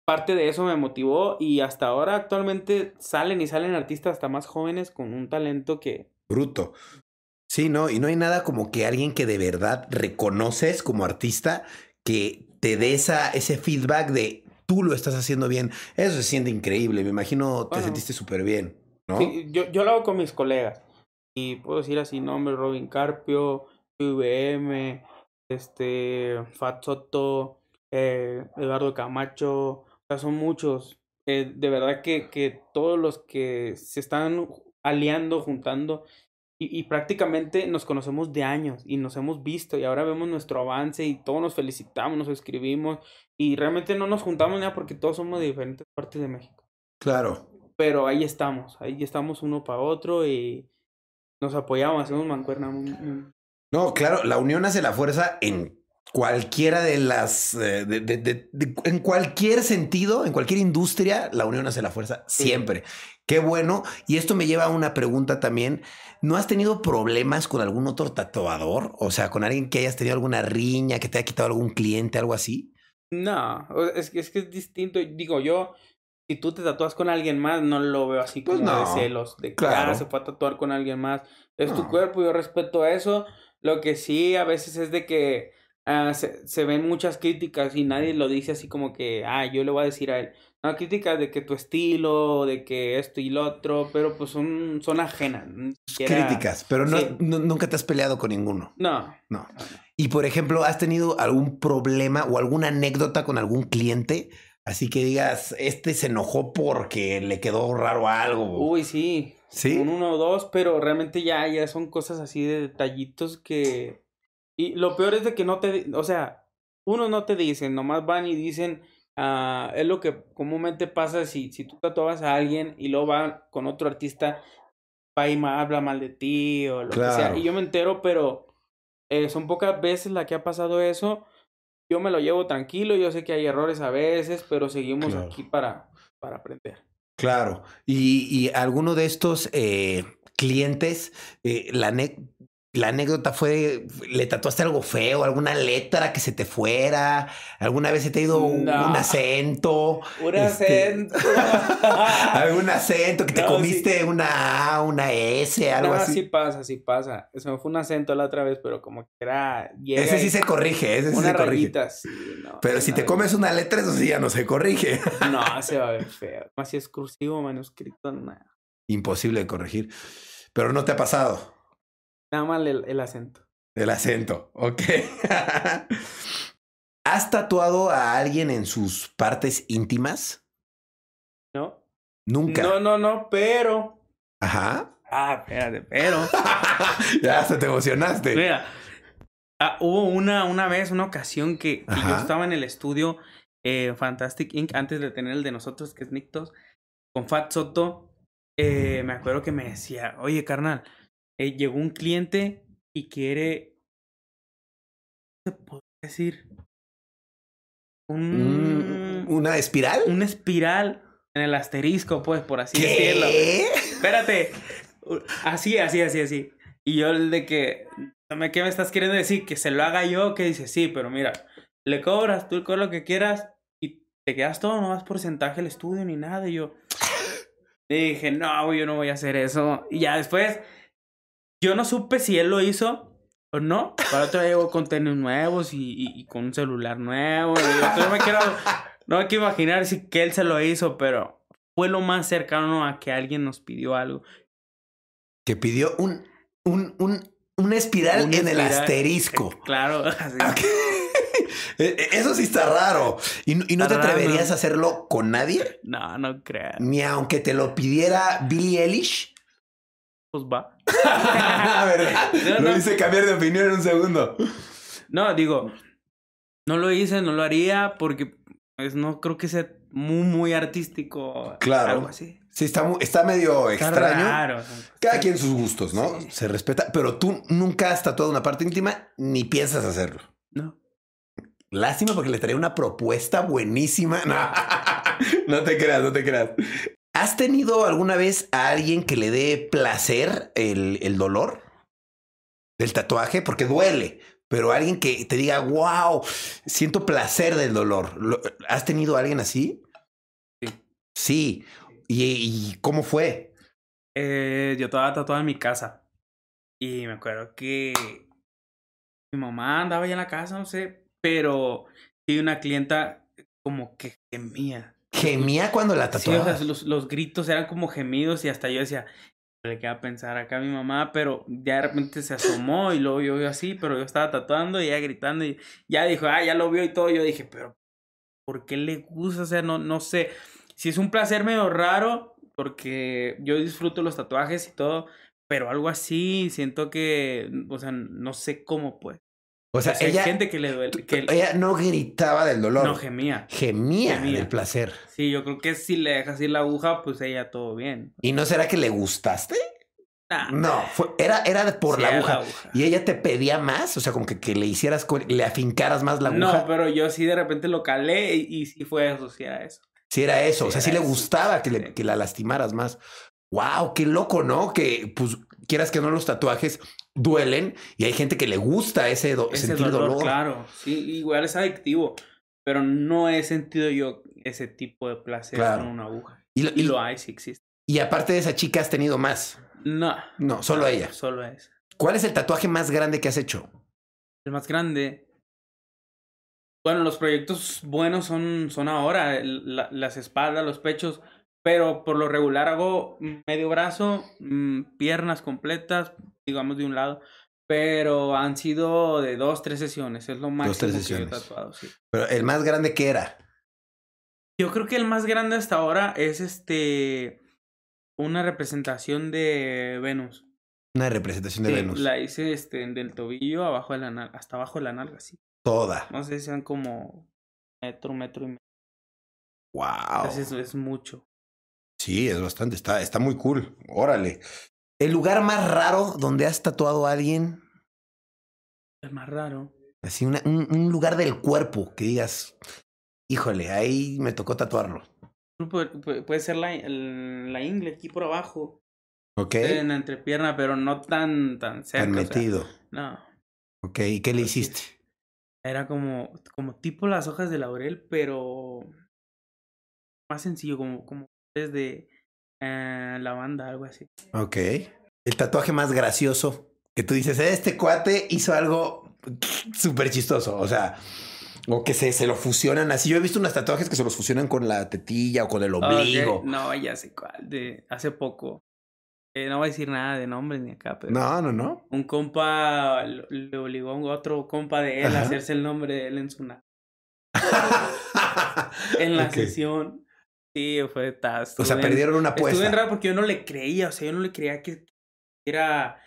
parte de eso me motivó y hasta ahora actualmente salen y salen artistas hasta más jóvenes con un talento que... Bruto. Sí, no, y no hay nada como que alguien que de verdad reconoces como artista que te dé esa, ese feedback de tú lo estás haciendo bien. Eso se siente increíble. Me imagino te sentiste súper bien yo, yo lo hago con mis colegas. Y puedo decir así nombres, Robin Carpio, VM, este, Fat Soto, eh, Eduardo Camacho, o sea, son muchos. Eh, de verdad que, que todos los que se están aliando, juntando, y, y, prácticamente nos conocemos de años y nos hemos visto y ahora vemos nuestro avance y todos nos felicitamos, nos escribimos y realmente no nos juntamos nada porque todos somos de diferentes partes de México. Claro pero ahí estamos, ahí estamos uno para otro y nos apoyamos, hacemos mancuerna. No, claro, la unión hace la fuerza en cualquiera de las, eh, en cualquier sentido, en cualquier industria, la unión hace la fuerza siempre. Qué bueno. Y esto me lleva a una pregunta también. ¿No has tenido problemas con algún otro tatuador? O sea, con alguien que hayas tenido alguna riña, que te haya quitado algún cliente, algo así. No, es, es que es distinto. Digo, yo si tú te tatúas con alguien más, no lo veo así pues como de celos, de que ah, se fue a tatuar con alguien más. Es tu cuerpo, yo respeto eso. Lo que sí a veces es de que ah, se, se ven muchas críticas y nadie lo dice así como que, ah, yo le voy a decir a él. No, críticas de que tu estilo, de que esto y lo otro, pero pues son, son ajenas. Críticas, pero no, Sí. nu- nunca te has peleado con ninguno. No, No. Y por ejemplo, ¿has tenido algún problema o alguna anécdota con algún cliente? Así que digas, este se enojó porque le quedó raro algo. Uy, sí. ¿Sí? Un uno o dos, pero realmente ya, ya son cosas así de detallitos que. Y lo peor es de que no te. O sea, unos no te dicen, nomás van y dicen. ah, es lo que comúnmente pasa si, si tú tatuabas a alguien y luego va con otro artista, va y ma- habla mal de ti o lo que sea. Claro. Y yo me entero, pero eh, son pocas veces la que ha pasado eso. Yo me lo llevo tranquilo, yo sé que hay errores a veces, pero seguimos Claro. aquí para, para aprender. Claro. Y, y alguno de estos eh, clientes, eh, la, la anécdota fue, le tatuaste algo feo, alguna letra que se te fuera, alguna vez se te ha ido un, No. un acento. [LAUGHS] Un Este, acento. [LAUGHS] algún acento que te No, comiste una A, una S, algo no, así. sí pasa, sí pasa. Se me fue un acento la otra vez, pero como que era... Ese sí se corrige, ese sí se corrige. rayita, sí, no. Pero si te comes una letra, eso sí ya no se corrige. [LAUGHS] No, se va a ver feo. Así es cursivo, manuscrito, nada. Imposible de corregir. Pero no te ha pasado Nada más el, el acento. el acento, ok. [LAUGHS] ¿Has tatuado a alguien en sus partes íntimas? ¿No? Nunca. No, no, no, pero... Ajá. Ah, espérate, pero... [LAUGHS] ya hasta te emocionaste. Mira, ah, hubo una, una vez, una ocasión que, que yo estaba en el estudio eh, Fantastic Inc. antes de tener el de nosotros, que es Nictos, con Fat Soto. eh, me acuerdo que me decía, oye, carnal, eh, llegó un cliente y quiere. ¿Qué se puede decir? Un, Mm, ¿Una espiral? una espiral en el asterisco, pues, por así decirlo. ¿Qué? Espérate. Así, así, así, así. Y yo el de que, ¿qué me estás queriendo decir? Que se lo haga yo, que dice, sí, pero mira, le cobras, tú cobras lo que quieras y te quedas todo, no das porcentaje el estudio ni nada. Y yo dije, no, yo no voy a hacer eso. Y ya después, yo no supe si él lo hizo o no. Para otro llegó con tenis nuevos y, y- y con un celular nuevo. Y yo no me quiero, no me quiero imaginar si que él se lo hizo, pero fue lo más cercano a que alguien nos pidió algo. Que pidió un, un, un, una espiral Una en el asterisco. Claro, [LAUGHS] así. Eh, [LAUGHS] eh, Eso sí está raro. ¿Y, no- y no te raro. atreverías a hacerlo con nadie? No, no creo. Ni aunque te lo pidiera Billie Eilish. Pues va. [LAUGHS] ¿Verdad? No, Lo no. hice cambiar de opinión en un segundo. No, digo, no lo hice, no lo haría porque pues, no creo que sea muy, muy artístico. Claro. Algo así. Sí, está, está medio Está extraño. raro, sea, Cada quien sus gustos, ¿no? Sí. Se respeta. Pero tú nunca has tatuado una parte íntima ni piensas hacerlo. No. Lástima porque le traía una propuesta buenísima. [LAUGHS] No, no te creas, no te creas. ¿Has tenido alguna vez a alguien que le dé placer el, el dolor del tatuaje? Porque duele, pero alguien que te diga, wow, siento placer del dolor. Lo- ¿Has tenido a alguien así? Sí. Sí. ¿Y, y cómo fue? Eh, yo estaba tatuado en mi casa. Y me acuerdo que mi mamá andaba ya en la casa, no sé. Pero sí, una clienta como que gemía. Gemía cuando la Sí, o tatuaba. sea, los, los gritos eran como gemidos y hasta yo decía, le queda pensar acá a mi mamá, pero ya de repente se asomó y luego yo vio así, pero yo estaba tatuando y ella gritando y ya dijo, ah, ya lo vio y todo. Yo dije, pero ¿por qué le gusta? O sea, no, no sé. Si es un placer medio raro, porque yo disfruto los tatuajes y todo, pero algo así, siento que, o sea, no sé cómo pues. O sea, O sea, ella, hay gente que le duele, que ella no gritaba del dolor. no gemía. gemía, Gemía. del placer. Sí, yo creo que si le dejas ir la aguja, pues ella todo bien. ¿Y no será que le gustaste? Nah, No, fue, era, era por sí, la aguja. Y ella te pedía más, o sea, como que, que le hicieras, le afincaras más la aguja. No, pero yo sí de repente lo calé y, y sí fue eso, sí era eso. Si era eso, o Sí, sea, sí le gustaba que, le- Sí. que la lastimaras más. Wow, qué loco, ¿no? Que pues quieras que no los tatuajes duelen y hay gente que le gusta ese, do- Ese sentir dolor, dolor. claro. Sí, igual es adictivo. Pero no he sentido yo ese tipo de placer Claro. con una aguja. Y, lo- Y y- lo hay, sí existe. y aparte de esa chica, has tenido más. No. No, solo ella. Solo es. ¿Cuál es el tatuaje más grande que has hecho? El más grande. Bueno, los proyectos buenos son, son ahora, la- las espaldas, los pechos, pero por lo regular hago medio brazo, mm, piernas completas, digamos de un lado, pero han sido de dos, tres sesiones, es lo máximo tres que yo he tatuado, sí. Pero el más grande que era. Yo creo que el más grande hasta ahora es este una representación de Venus. Una representación de Sí, Venus. La hice este del tobillo abajo de la nalga, hasta abajo de la nalga, sí. Toda. No sé si sean como metro, metro y medio. Wow. Entonces, es mucho. Sí, es bastante. Está, está muy cool. Órale. El lugar más raro donde has tatuado a alguien. Es más raro. Así, una- un, un lugar del cuerpo que digas, híjole, ahí me tocó tatuarlo. Puede, ser la, el- la ingle aquí por abajo, Ok. en la entrepierna, pero no tan, tan cerca. Tan o sea, metido. no, Ok. ¿Y qué le Así es. hiciste? era como, como tipo las hojas de laurel, pero más sencillo, como, como desde eh, lavanda, algo así. Ok. El tatuaje más gracioso que tú dices, este cuate hizo algo súper chistoso. O sea, o que se, se lo fusionan así. Yo he visto unos tatuajes que se los fusionan con la tetilla o con el ombligo. No, ya sé cuál, de hace poco. Eh, no voy a decir nada de nombre ni acá, pero No, no, no. un compa le obligó a un otro compa de él Ajá. a hacerse el nombre de él en su [LAUGHS] en la sesión. Sí, fue tas. O sea, perdieron una Estuve bien apuesta. raro porque yo no le creía, o sea, yo no le creía que era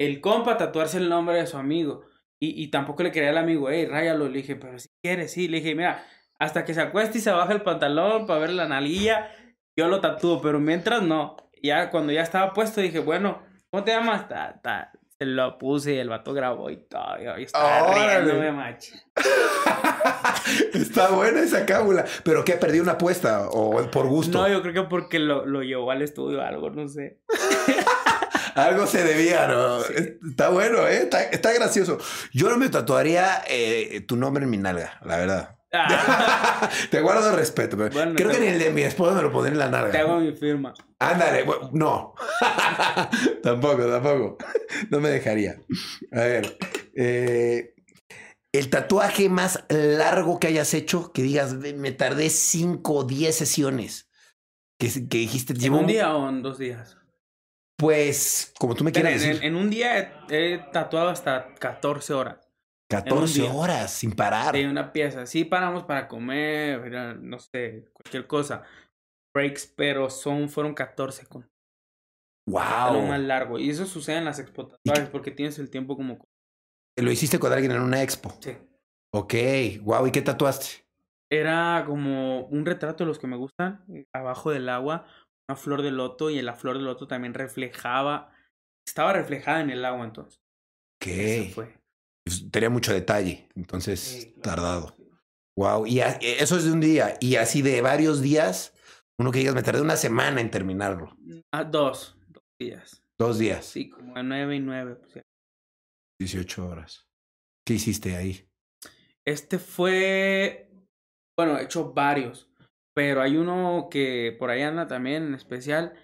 el compa tatuarse el nombre de su amigo. Y, y tampoco le creía al amigo, hey, ráyalo. Le dije, pero si quieres, sí. Le dije, mira, hasta que se acueste y se baja el pantalón para ver la nalguilla, yo lo tatúo, pero mientras no. Ya cuando ya estaba puesto, dije, bueno, ¿cómo te llamas? Ta, ta. Se lo puse y el vato grabó y todo. Yo estaba Órale. riéndome, macho. [LAUGHS] Está buena esa cábula. ¿Pero qué? ¿Perdió una apuesta? ¿O por gusto? No, yo creo que porque lo, lo llevó al estudio algo, no sé. [LAUGHS] Algo se debía, ¿no? Sí. Está bueno, ¿eh? Está, está gracioso. Yo no me tatuaría eh, tu nombre en mi nalga, la verdad. Ah, [LAUGHS] Te guardo respeto. pero Bueno, Creo que ni el de mi esposa me lo pondría en la nalga. te hago mi firma. Ándale, no. [LAUGHS] tampoco, tampoco. No me dejaría. A ver. eh, el tatuaje más largo que hayas hecho, que digas, "Ve, me tardé 5 o 10 sesiones. Que, que dijiste, ¿En un día o en dos días? Pues, como tú me quieras en- decir, en un día he, he tatuado hasta 14 horas 14 día. horas sin parar. de una pieza. Sí paramos para comer, era, no sé, cualquier cosa. Breaks, pero son, fueron 14 con lo más Wow. largo. Y eso sucede en las explotatorias porque tienes el tiempo como... Lo hiciste con alguien en una expo. Sí. Ok, wow. ¿Y qué tatuaste? Era como un retrato de los que me gustan, eh, abajo del agua, una flor de loto y en la flor de loto también reflejaba, estaba reflejada en el agua entonces. Eso Ok. fue. Pues, Tenía mucho detalle, entonces Sí, claro. tardado. Wow. Y a- eso es de un día. Y así de varios días, uno que digas, me tardé una semana en terminarlo. Ah, dos, dos días. Dos días, Sí, como de nueve y nueve. pues, ya. 18 horas. ¿Qué hiciste ahí? Este fue, bueno, he hecho varios, pero hay uno que por ahí anda también en especial,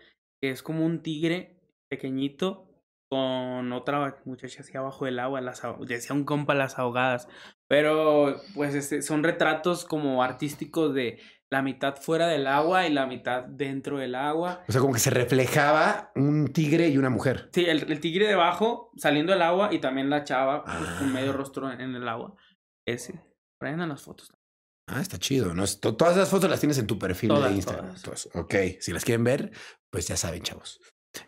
que es como un tigre pequeñito con otra muchacha así abajo del agua, las, decía un compa las ahogadas, pero pues este, son retratos como artísticos de la mitad fuera del agua y la mitad dentro del agua. O sea, como que se reflejaba un tigre y una mujer. Sí, el, el tigre debajo saliendo del agua y también la chava pues, con Ah. medio rostro en, en el agua. Ese. Andan las fotos. Ah, está chido. ¿no? Todas esas fotos las tienes en tu perfil Todas, de Instagram. todas. Entonces, ok, si las quieren ver, pues ya saben, chavos.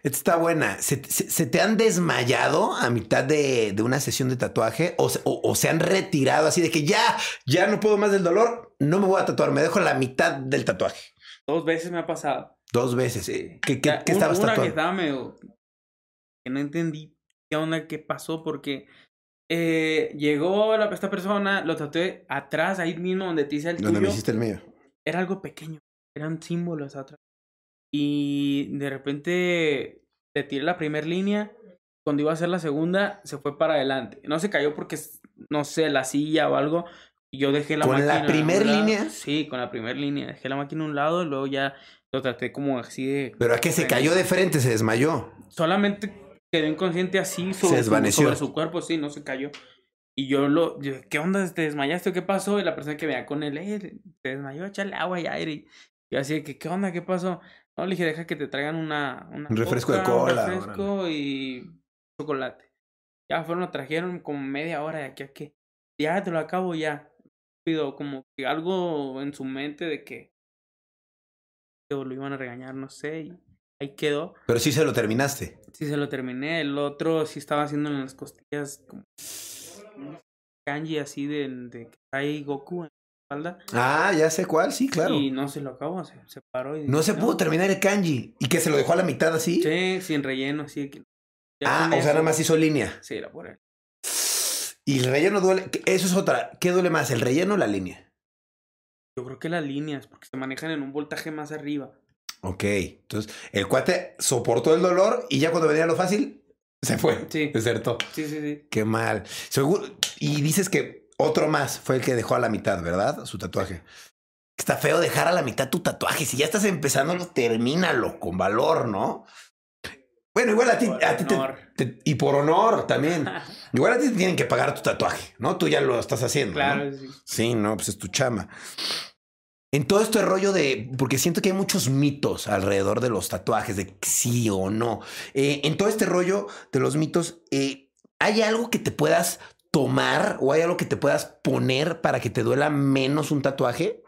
Esta está buena. ¿Se, se- se te han desmayado a mitad de, de una sesión de tatuaje o, se- o- o se han retirado así de que ya, ya no puedo más del dolor? No me voy a tatuar, me dejo la mitad del tatuaje. Dos veces me ha pasado. Dos veces. eh. ¿Qué, qué- Ya, qué estabas una que tatuando? estaba medio... Que no entendí qué onda, qué pasó, porque eh, llegó la, esta persona, lo tatué atrás, ahí mismo donde te hice el Donde me hiciste el mío. Era algo pequeño, eran símbolos atrás. Y de repente te tiré la primera línea, cuando iba a hacer la segunda, se fue para adelante. No se cayó porque, no sé, la silla o algo. Yo dejé la ¿Con la máquina. a un primer lado. línea? Sí, con la primera línea. Dejé la máquina a un lado y luego ya lo traté como así de... Pero a qué se cayó de frente, se desmayó. Solamente quedó inconsciente así sobre, su- desvaneció. sobre su cuerpo, sí, no se cayó. Y yo lo, yo, ¿qué onda? ¿Te desmayaste qué pasó? Y la persona que vea con él, eh, te desmayó, echarle agua y aire. Y yo así de que, ¿qué onda? ¿Qué pasó? No, le dije, deja que te traigan una... una Un refresco de cola, Un refresco y chocolate. Ya fueron, lo trajeron como media hora de aquí a que ya te lo acabo ya. Pido como que algo en su mente de que lo iban a regañar, no sé, y ahí quedó. Pero sí se lo terminaste. Sí se lo terminé, el otro sí estaba haciendo en las costillas como kanji así de, de que hay Goku espalda. Ah, ya sé cuál, sí, claro. Y no se lo acabó, se, se paró y No se pudo terminar el kanji. ¿Y que se lo dejó a la mitad así? Sí, sin relleno, así que. Ah, o sea, eso- nada más hizo línea. Sí, era por él. Y el relleno duele. Eso es otra. ¿Qué duele más, el relleno o la línea? Yo creo que las líneas, porque se manejan en un voltaje más arriba. Ok. Entonces, el cuate soportó el dolor y ya cuando venía lo fácil, se fue. Sí. Desertó. Sí, sí, sí. Qué mal. Seguro. Y dices que otro más fue el que dejó a la mitad, ¿verdad? Su tatuaje. Está feo dejar a la mitad tu tatuaje. Si ya estás empezándolo, termínalo con valor, ¿no? Bueno, igual a ti, Por a ti te- honor. te- y por honor también. [LAUGHS] Igual a ti te tienen que pagar tu tatuaje, ¿no? Tú ya lo estás haciendo. ¿no? Claro, sí. Sí, no, pues es tu chama. En todo este rollo de, porque siento que hay muchos mitos alrededor de los tatuajes, de sí o no. Eh, en todo este rollo de los mitos, eh, ¿hay algo que te puedas tomar o hay algo que te puedas poner para que te duela menos un tatuaje?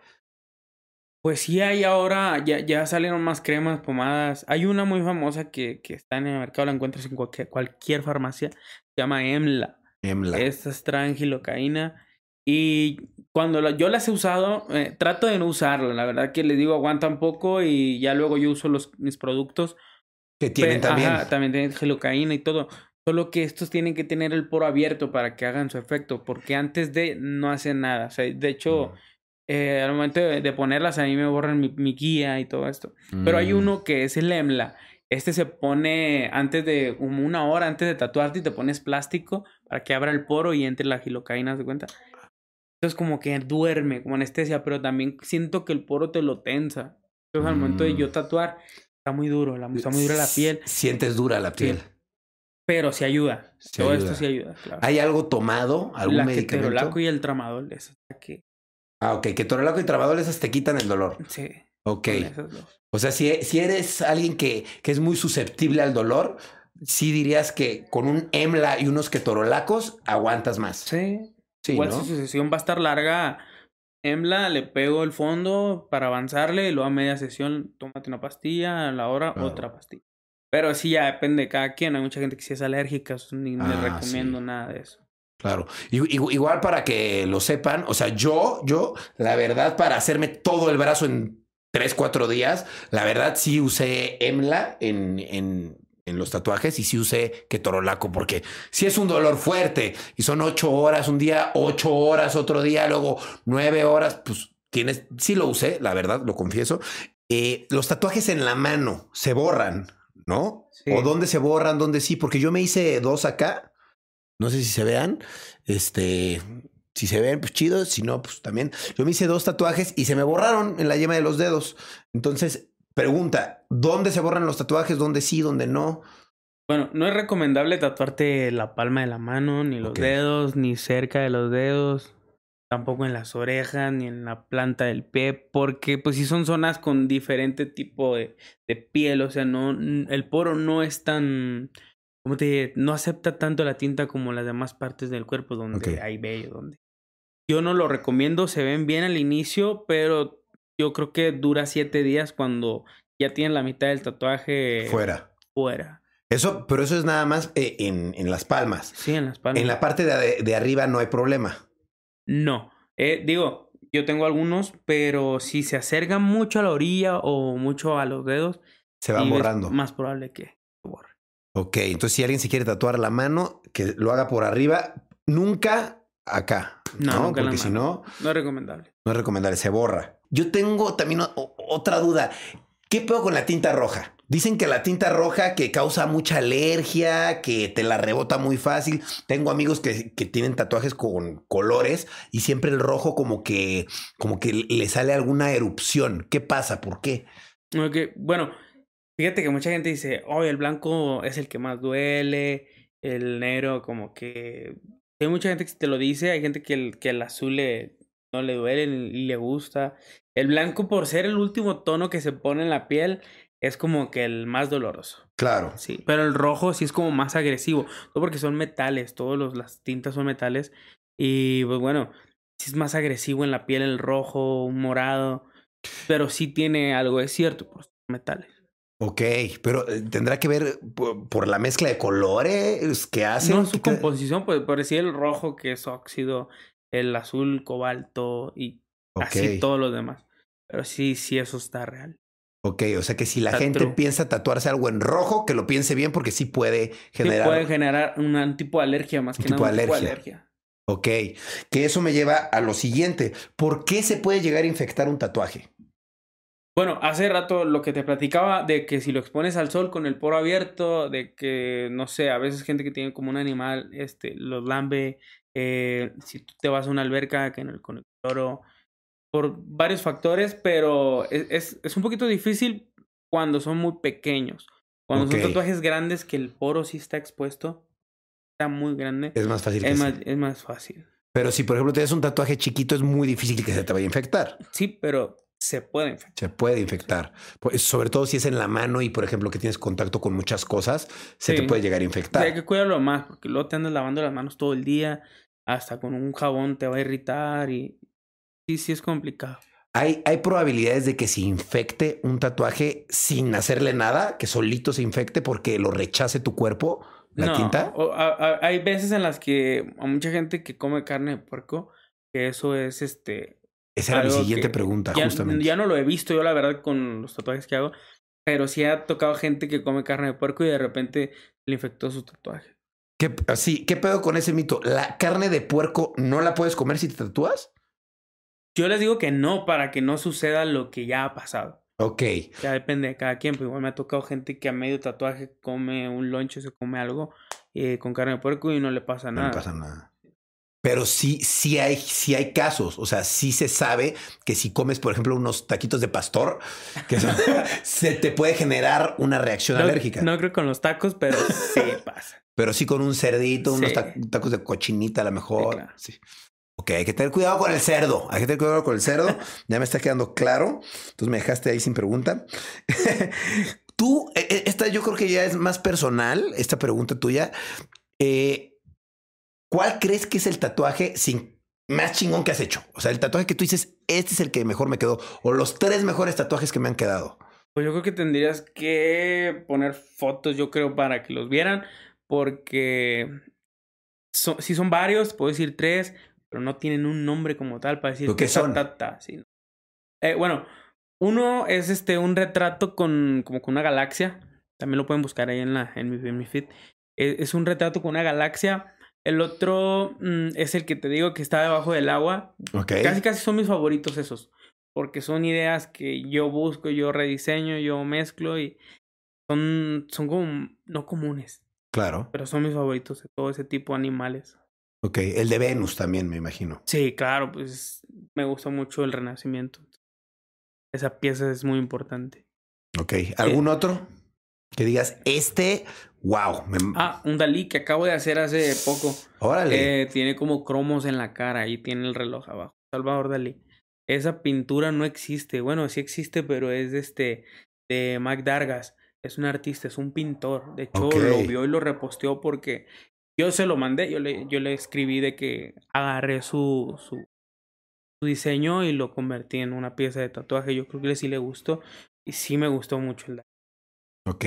Pues sí, hay ahora, ya, ya salieron más cremas, pomadas. Hay una muy famosa que, que está en el mercado, la encuentras en cualquier, cualquier farmacia. Se llama EMLA. Emla. Esta es tranquilocaína. Y cuando la- yo las he usado, eh, trato de no usarla. La verdad que les digo, aguanta un poco y ya luego yo uso los, mis productos. que tienen también. Ajá, también tienen gelocaína y todo. Solo que estos tienen que tener el poro abierto para que hagan su efecto, porque antes de no hacen nada. O sea, de hecho, eh, al momento de, de ponerlas a mí me borran mi, mi guía y todo esto. Pero hay Mm. uno que es el EMLA. Este se pone antes de, como una hora antes de tatuarte y te pones plástico para que abra el poro y entre la gilocaína, ¿se cuenta? Entonces como que duerme, como anestesia, pero también siento que el poro te lo tensa. Entonces al momento de Mm. yo tatuar, está muy duro, la, está muy dura la piel, Sientes dura la piel. Pero sí ayuda. Sí Todo ayuda. esto sí ayuda, claro. ¿Hay algo tomado? ¿Algún la medicamento? ketorolaco y el tramadol, está que... Ah, ok. Que torolaco y tramadol esas te quitan el dolor. Sí, Ok. O sea, si, si eres alguien que, que es muy susceptible al dolor, sí dirías que con un EMLA y unos ketorolacos aguantas más. Sí, Sí, Igual ¿no? si su sesión va a estar larga, Emla, le pego el fondo para avanzarle y luego a media sesión tómate una pastilla, a la hora Claro. otra pastilla. Pero sí ya depende de cada quien. Hay mucha gente que sí es alérgica, ni Ah, recomiendo sí. nada de eso. Claro. Igual para que lo sepan, o sea, yo, yo, la verdad, para hacerme todo el brazo en tres, cuatro días, la verdad sí usé EMLA en, en, en los tatuajes y sí usé ketorolaco, porque si es un dolor fuerte y son ocho horas un día, ocho horas otro día, luego nueve horas, pues tienes, sí lo usé, la verdad, lo confieso. Eh, los tatuajes en la mano se borran, ¿no? Sí. O dónde se borran, dónde sí, porque yo me hice dos acá. No sé si se vean. Este, si se ven, pues chido. Si no, pues también. Yo me hice dos tatuajes y se me borraron en la yema de los dedos. Entonces, pregunta: ¿dónde se borran los tatuajes? ¿Dónde sí, dónde no? Bueno, no es recomendable tatuarte la palma de la mano, ni los dedos, ni cerca de los dedos, tampoco en las orejas, ni en la planta del pie, porque pues si son zonas con diferente tipo de, de piel, o sea, no, el poro no es tan, ¿cómo te diré? No acepta tanto la tinta como las demás partes del cuerpo donde hay vello, donde... Yo no lo recomiendo, se ven bien al inicio, pero yo creo que dura siete días cuando ya tienen la mitad del tatuaje Fuera. fuera. Eso, pero eso es nada más eh, en, en las palmas. Sí, en las palmas. En la parte de, de arriba no hay problema. No. Eh, digo, yo tengo algunos, pero si se acercan mucho a la orilla o mucho a los dedos, Se van sí es borrando. más probable que se borre. Ok, entonces si alguien se quiere tatuar la mano, que lo haga por arriba, nunca acá. No, nunca porque si no, No es recomendable. no es recomendable, se borra. Yo tengo también otra duda. ¿Qué pedo con la tinta roja? Dicen que la tinta roja que causa mucha alergia, que te la rebota muy fácil. Tengo amigos que, que tienen tatuajes con colores y siempre el rojo como que, como que le sale alguna erupción. ¿Qué pasa? ¿Por qué? Bueno, fíjate que mucha gente dice, oh, el blanco es el que más duele, el negro como que Hay mucha gente que te lo dice, hay gente que el, que el azul le, no le duele y le gusta. El blanco, por ser el último tono que se pone en la piel, es como que el más doloroso. Claro. Sí, pero el rojo sí es como más agresivo. Todo porque son metales, todas las tintas son metales. Y pues bueno, sí es más agresivo en la piel el rojo, un morado. Pero sí tiene algo, es cierto, por metales. Ok, pero eh, tendrá que ver por, la mezcla de colores que hacen. No, su composición, pues parecía el rojo que es óxido, el azul, cobalto y así todos los demás. Pero sí, sí, eso está real. Ok, o sea que si la gente piensa tatuarse algo en rojo, que lo piense bien porque sí puede generar. Sí puede generar un tipo de alergia más que nada. un Tipo de alergia. Ok, que eso me lleva a lo siguiente. ¿Por qué se puede llegar a infectar un tatuaje? Bueno, hace rato lo que te platicaba de que si lo expones al sol con el poro abierto, de que, no sé, a veces gente que tiene como un animal, este, los lambe, eh, si tú te vas a una alberca que en el, con el cloro, por varios factores, pero es, es, un poquito difícil cuando son muy pequeños. Cuando son tatuajes grandes que el poro sí está expuesto, está muy grande. Es más fácil. Es, más, es más fácil. Pero si, por ejemplo, tienes un tatuaje chiquito, es muy difícil que se te vaya a infectar. Sí, pero se puede infectar. Se puede infectar. Pues, sobre todo si es en la mano y, por ejemplo, que tienes contacto con muchas cosas, se te puede llegar a infectar. hay que cuidarlo más, porque luego te andas lavando las manos todo el día, hasta con un jabón te va a irritar y Sí, sí es complicado. Hay, hay probabilidades de que se infecte un tatuaje sin hacerle nada, que solito se infecte porque lo rechace tu cuerpo, la tinta. hay veces en las que a mucha gente que come carne de puerco, que eso es este. Esa era mi siguiente pregunta, justamente. Ya no lo he visto yo, la verdad, con los tatuajes que hago, pero sí ha tocado gente que come carne de puerco y de repente le infectó su tatuaje. ¿Qué, así, ¿Qué pedo con ese mito? ¿La carne de puerco no la puedes comer si te tatúas? Yo les digo que no para que no suceda lo que ya ha pasado. Ok. Ya depende de cada quien, pero igual me ha tocado gente que a medio tatuaje come un lonche, se come algo eh, con carne de puerco y no le pasa nada. No le pasa nada. Pero sí, sí hay, sí hay casos. O sea, sí se sabe que si comes, por ejemplo, unos taquitos de pastor, que [LAUGHS] [LAUGHS] se te puede generar una reacción alérgica. No creo con los tacos, pero sí [LAUGHS] pasa. Pero sí con un cerdito, unos tacos de cochinita a lo mejor. Sí. Ok, hay que tener cuidado con el cerdo. Hay que tener cuidado con el cerdo. [LAUGHS] Ya me está quedando claro. Entonces me dejaste ahí sin pregunta. [LAUGHS] Tú, e, e, esta yo creo que ya es más personal, esta pregunta tuya. Eh, ¿Cuál crees que es el tatuaje sin más chingón que has hecho? O sea, el tatuaje que tú dices, este es el que mejor me quedó. O los tres mejores tatuajes que me han quedado. Pues yo creo que tendrías que poner fotos, yo creo, para que los vieran. Porque si son varios, puedo decir tres pero no tienen un nombre como tal para decir qué son. Eh, bueno, uno es este un retrato con como con una galaxia. También lo pueden buscar ahí en la en mi, en mi feed. E, es, un retrato con una galaxia. El otro mm, es el que te digo que está debajo del agua. Casi casi son mis favoritos esos. Porque son ideas que yo busco, yo rediseño, yo mezclo y son, son como no comunes. Claro. Pero son mis favoritos de todo ese tipo de animales. Ok, el de Venus también, me imagino. Sí, claro, pues me gusta mucho el Renacimiento. Esa pieza es muy importante. Ok, ¿algún otro? Que digas, este, wow. Ah, un Dalí que acabo de hacer hace poco. Órale. Eh, tiene como cromos en la cara y tiene el reloj abajo. Salvador Dalí. Esa pintura no existe. Bueno, sí existe, pero es de este, de Mac Dargas. Es un artista, es un pintor. De hecho, lo vio y lo reposteó porque yo se lo mandé, yo le, yo le escribí de que agarré su, su, su diseño y lo convertí en una pieza de tatuaje. Yo creo que sí le gustó y sí me gustó mucho el Ok.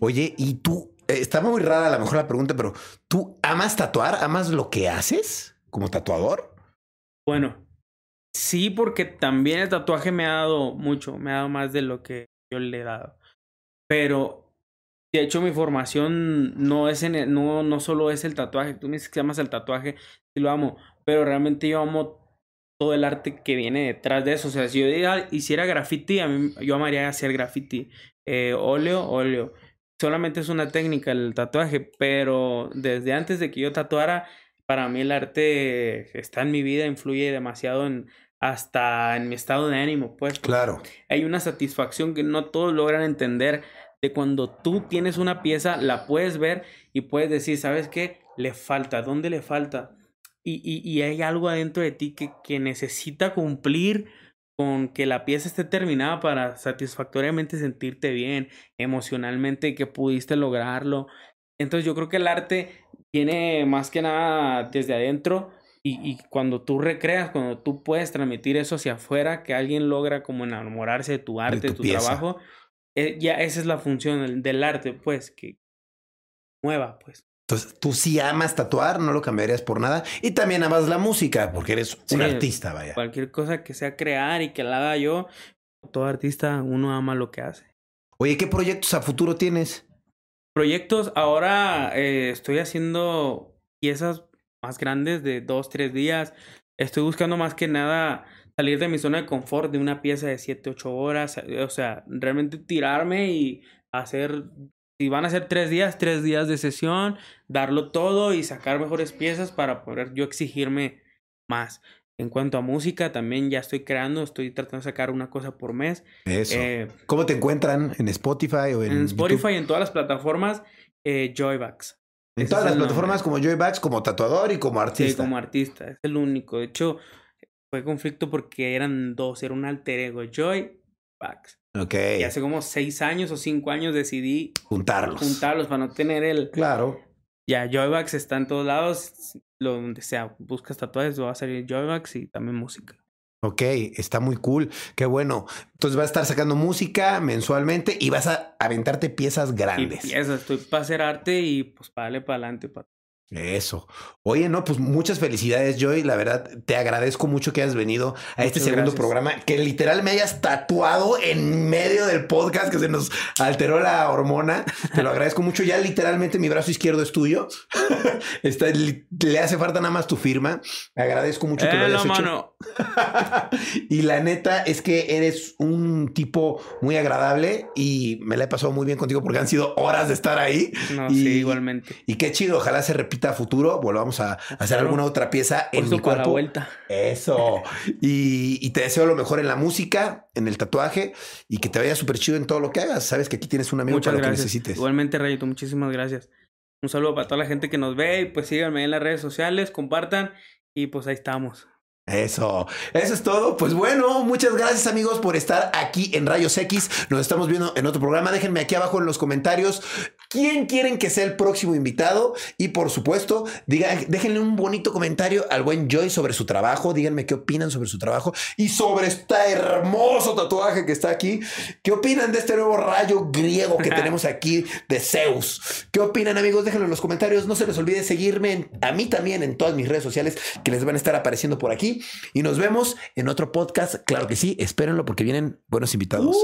Oye, ¿y tú? Eh, está muy rara a lo mejor la pregunta, pero ¿tú amas tatuar? ¿Amas lo que haces como tatuador? Bueno, sí, porque también el tatuaje me ha dado mucho, me ha dado más de lo que yo le he dado. Pero de hecho, mi formación no es en no, no solo es el tatuaje. Tú me dices que amas el tatuaje, sí lo amo, pero realmente yo amo todo el arte que viene detrás de eso. O sea, si yo hiciera graffiti, a mí, yo amaría hacer graffiti. Eh, óleo, óleo. Solamente es una técnica el tatuaje, pero desde antes de que yo tatuara, para mí el arte está en mi vida, influye demasiado en hasta en mi estado de ánimo, pues. Claro. Hay una satisfacción que no todos logran entender de cuando tú tienes una pieza, la puedes ver y puedes decir, ¿sabes qué? le falta, dónde le falta. Y, y, y hay algo adentro de ti que, que necesita cumplir con que la pieza esté terminada para satisfactoriamente sentirte bien, emocionalmente, que pudiste lograrlo. Entonces yo creo que el arte tiene más que nada desde adentro y, y, cuando tú recreas, cuando tú puedes transmitir eso hacia afuera, que alguien logra como enamorarse de tu arte, de tu, trabajo, eh, ya esa es la función del, arte, pues, que mueva, pues. Entonces, tú sí amas tatuar, no lo cambiarías por nada. Y también amas la música, porque eres un artista, vaya. Cualquier cosa que sea crear y que la haga yo, todo artista, uno ama lo que hace. Oye, ¿qué proyectos a futuro tienes? Proyectos, ahora eh, estoy haciendo piezas más grandes de dos, tres días. Estoy buscando más que nada salir de mi zona de confort de una pieza de siete, ocho horas. O sea, realmente tirarme y hacer si van a ser tres días, tres días de sesión, darlo todo y sacar mejores piezas para poder yo exigirme más. En cuanto a música, también ya estoy creando, estoy tratando de sacar una cosa por mes. Eso. Eh, ¿Cómo te encuentran? ¿En Spotify o en En Spotify, YouTube? en todas las plataformas, eh, Joybax. En Ese todas las plataformas como Joybax, como tatuador y como artista. Sí, como artista, es el único. De hecho, fue conflicto porque eran dos, era un alter ego, Joybax. Ok. Y hace como seis años o cinco años decidí juntarlos. Juntarlos para no tener el. Claro. Ya, Joybax está en todos lados. Lo, donde sea, buscas tatuajes, va a salir Joybax y también música. Ok, está muy cool. Qué bueno. Entonces vas a estar sacando música mensualmente y vas a aventarte piezas grandes. Y piezas, estoy para hacer arte y pues para darle para adelante. Para... Eso. Oye, no, pues muchas felicidades, Joy. La verdad, te agradezco mucho que hayas venido a muchas este segundo gracias. programa, que literal me hayas tatuado en medio del podcast que se nos alteró la hormona. Te lo agradezco mucho. Ya literalmente mi brazo izquierdo es tuyo. [LAUGHS] Está, le hace falta nada más tu firma. Agradezco mucho eh, que lo hayas no, hecho. Mano. [LAUGHS] y la neta es que eres un tipo muy agradable y me la he pasado muy bien contigo porque han sido horas de estar ahí. No, y, sí, igualmente. Y qué chido. Ojalá se repita a futuro volvamos a hacer claro. alguna otra pieza Por en mi cuerpo. La vuelta. Eso. Y, y, te deseo lo mejor en la música, en el tatuaje y que te vaya súper chido en todo lo que hagas. Sabes que aquí tienes un amigo Muchas para lo que necesites. Igualmente, Rayito, muchísimas gracias. Un saludo para toda la gente que nos ve y pues síganme en las redes sociales, compartan y pues ahí estamos. Eso, eso es todo. Pues bueno, muchas gracias amigos por estar aquí en Rayos X. Nos estamos viendo en otro programa. Déjenme aquí abajo en los comentarios quién quieren que sea el próximo invitado. Y por supuesto, digan, déjenle un bonito comentario al buen Joy sobre su trabajo. Díganme qué opinan sobre su trabajo y sobre este hermoso tatuaje que está aquí. ¿Qué opinan de este nuevo rayo griego que tenemos aquí de Zeus? ¿Qué opinan amigos? Déjenlo en los comentarios. No se les olvide seguirme en, a mí también en todas mis redes sociales que les van a estar apareciendo por aquí. Y nos vemos en otro podcast. Claro que sí, espérenlo porque vienen buenos invitados.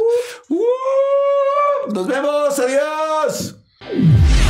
Uh, uh, nos vemos. Adiós. Woo!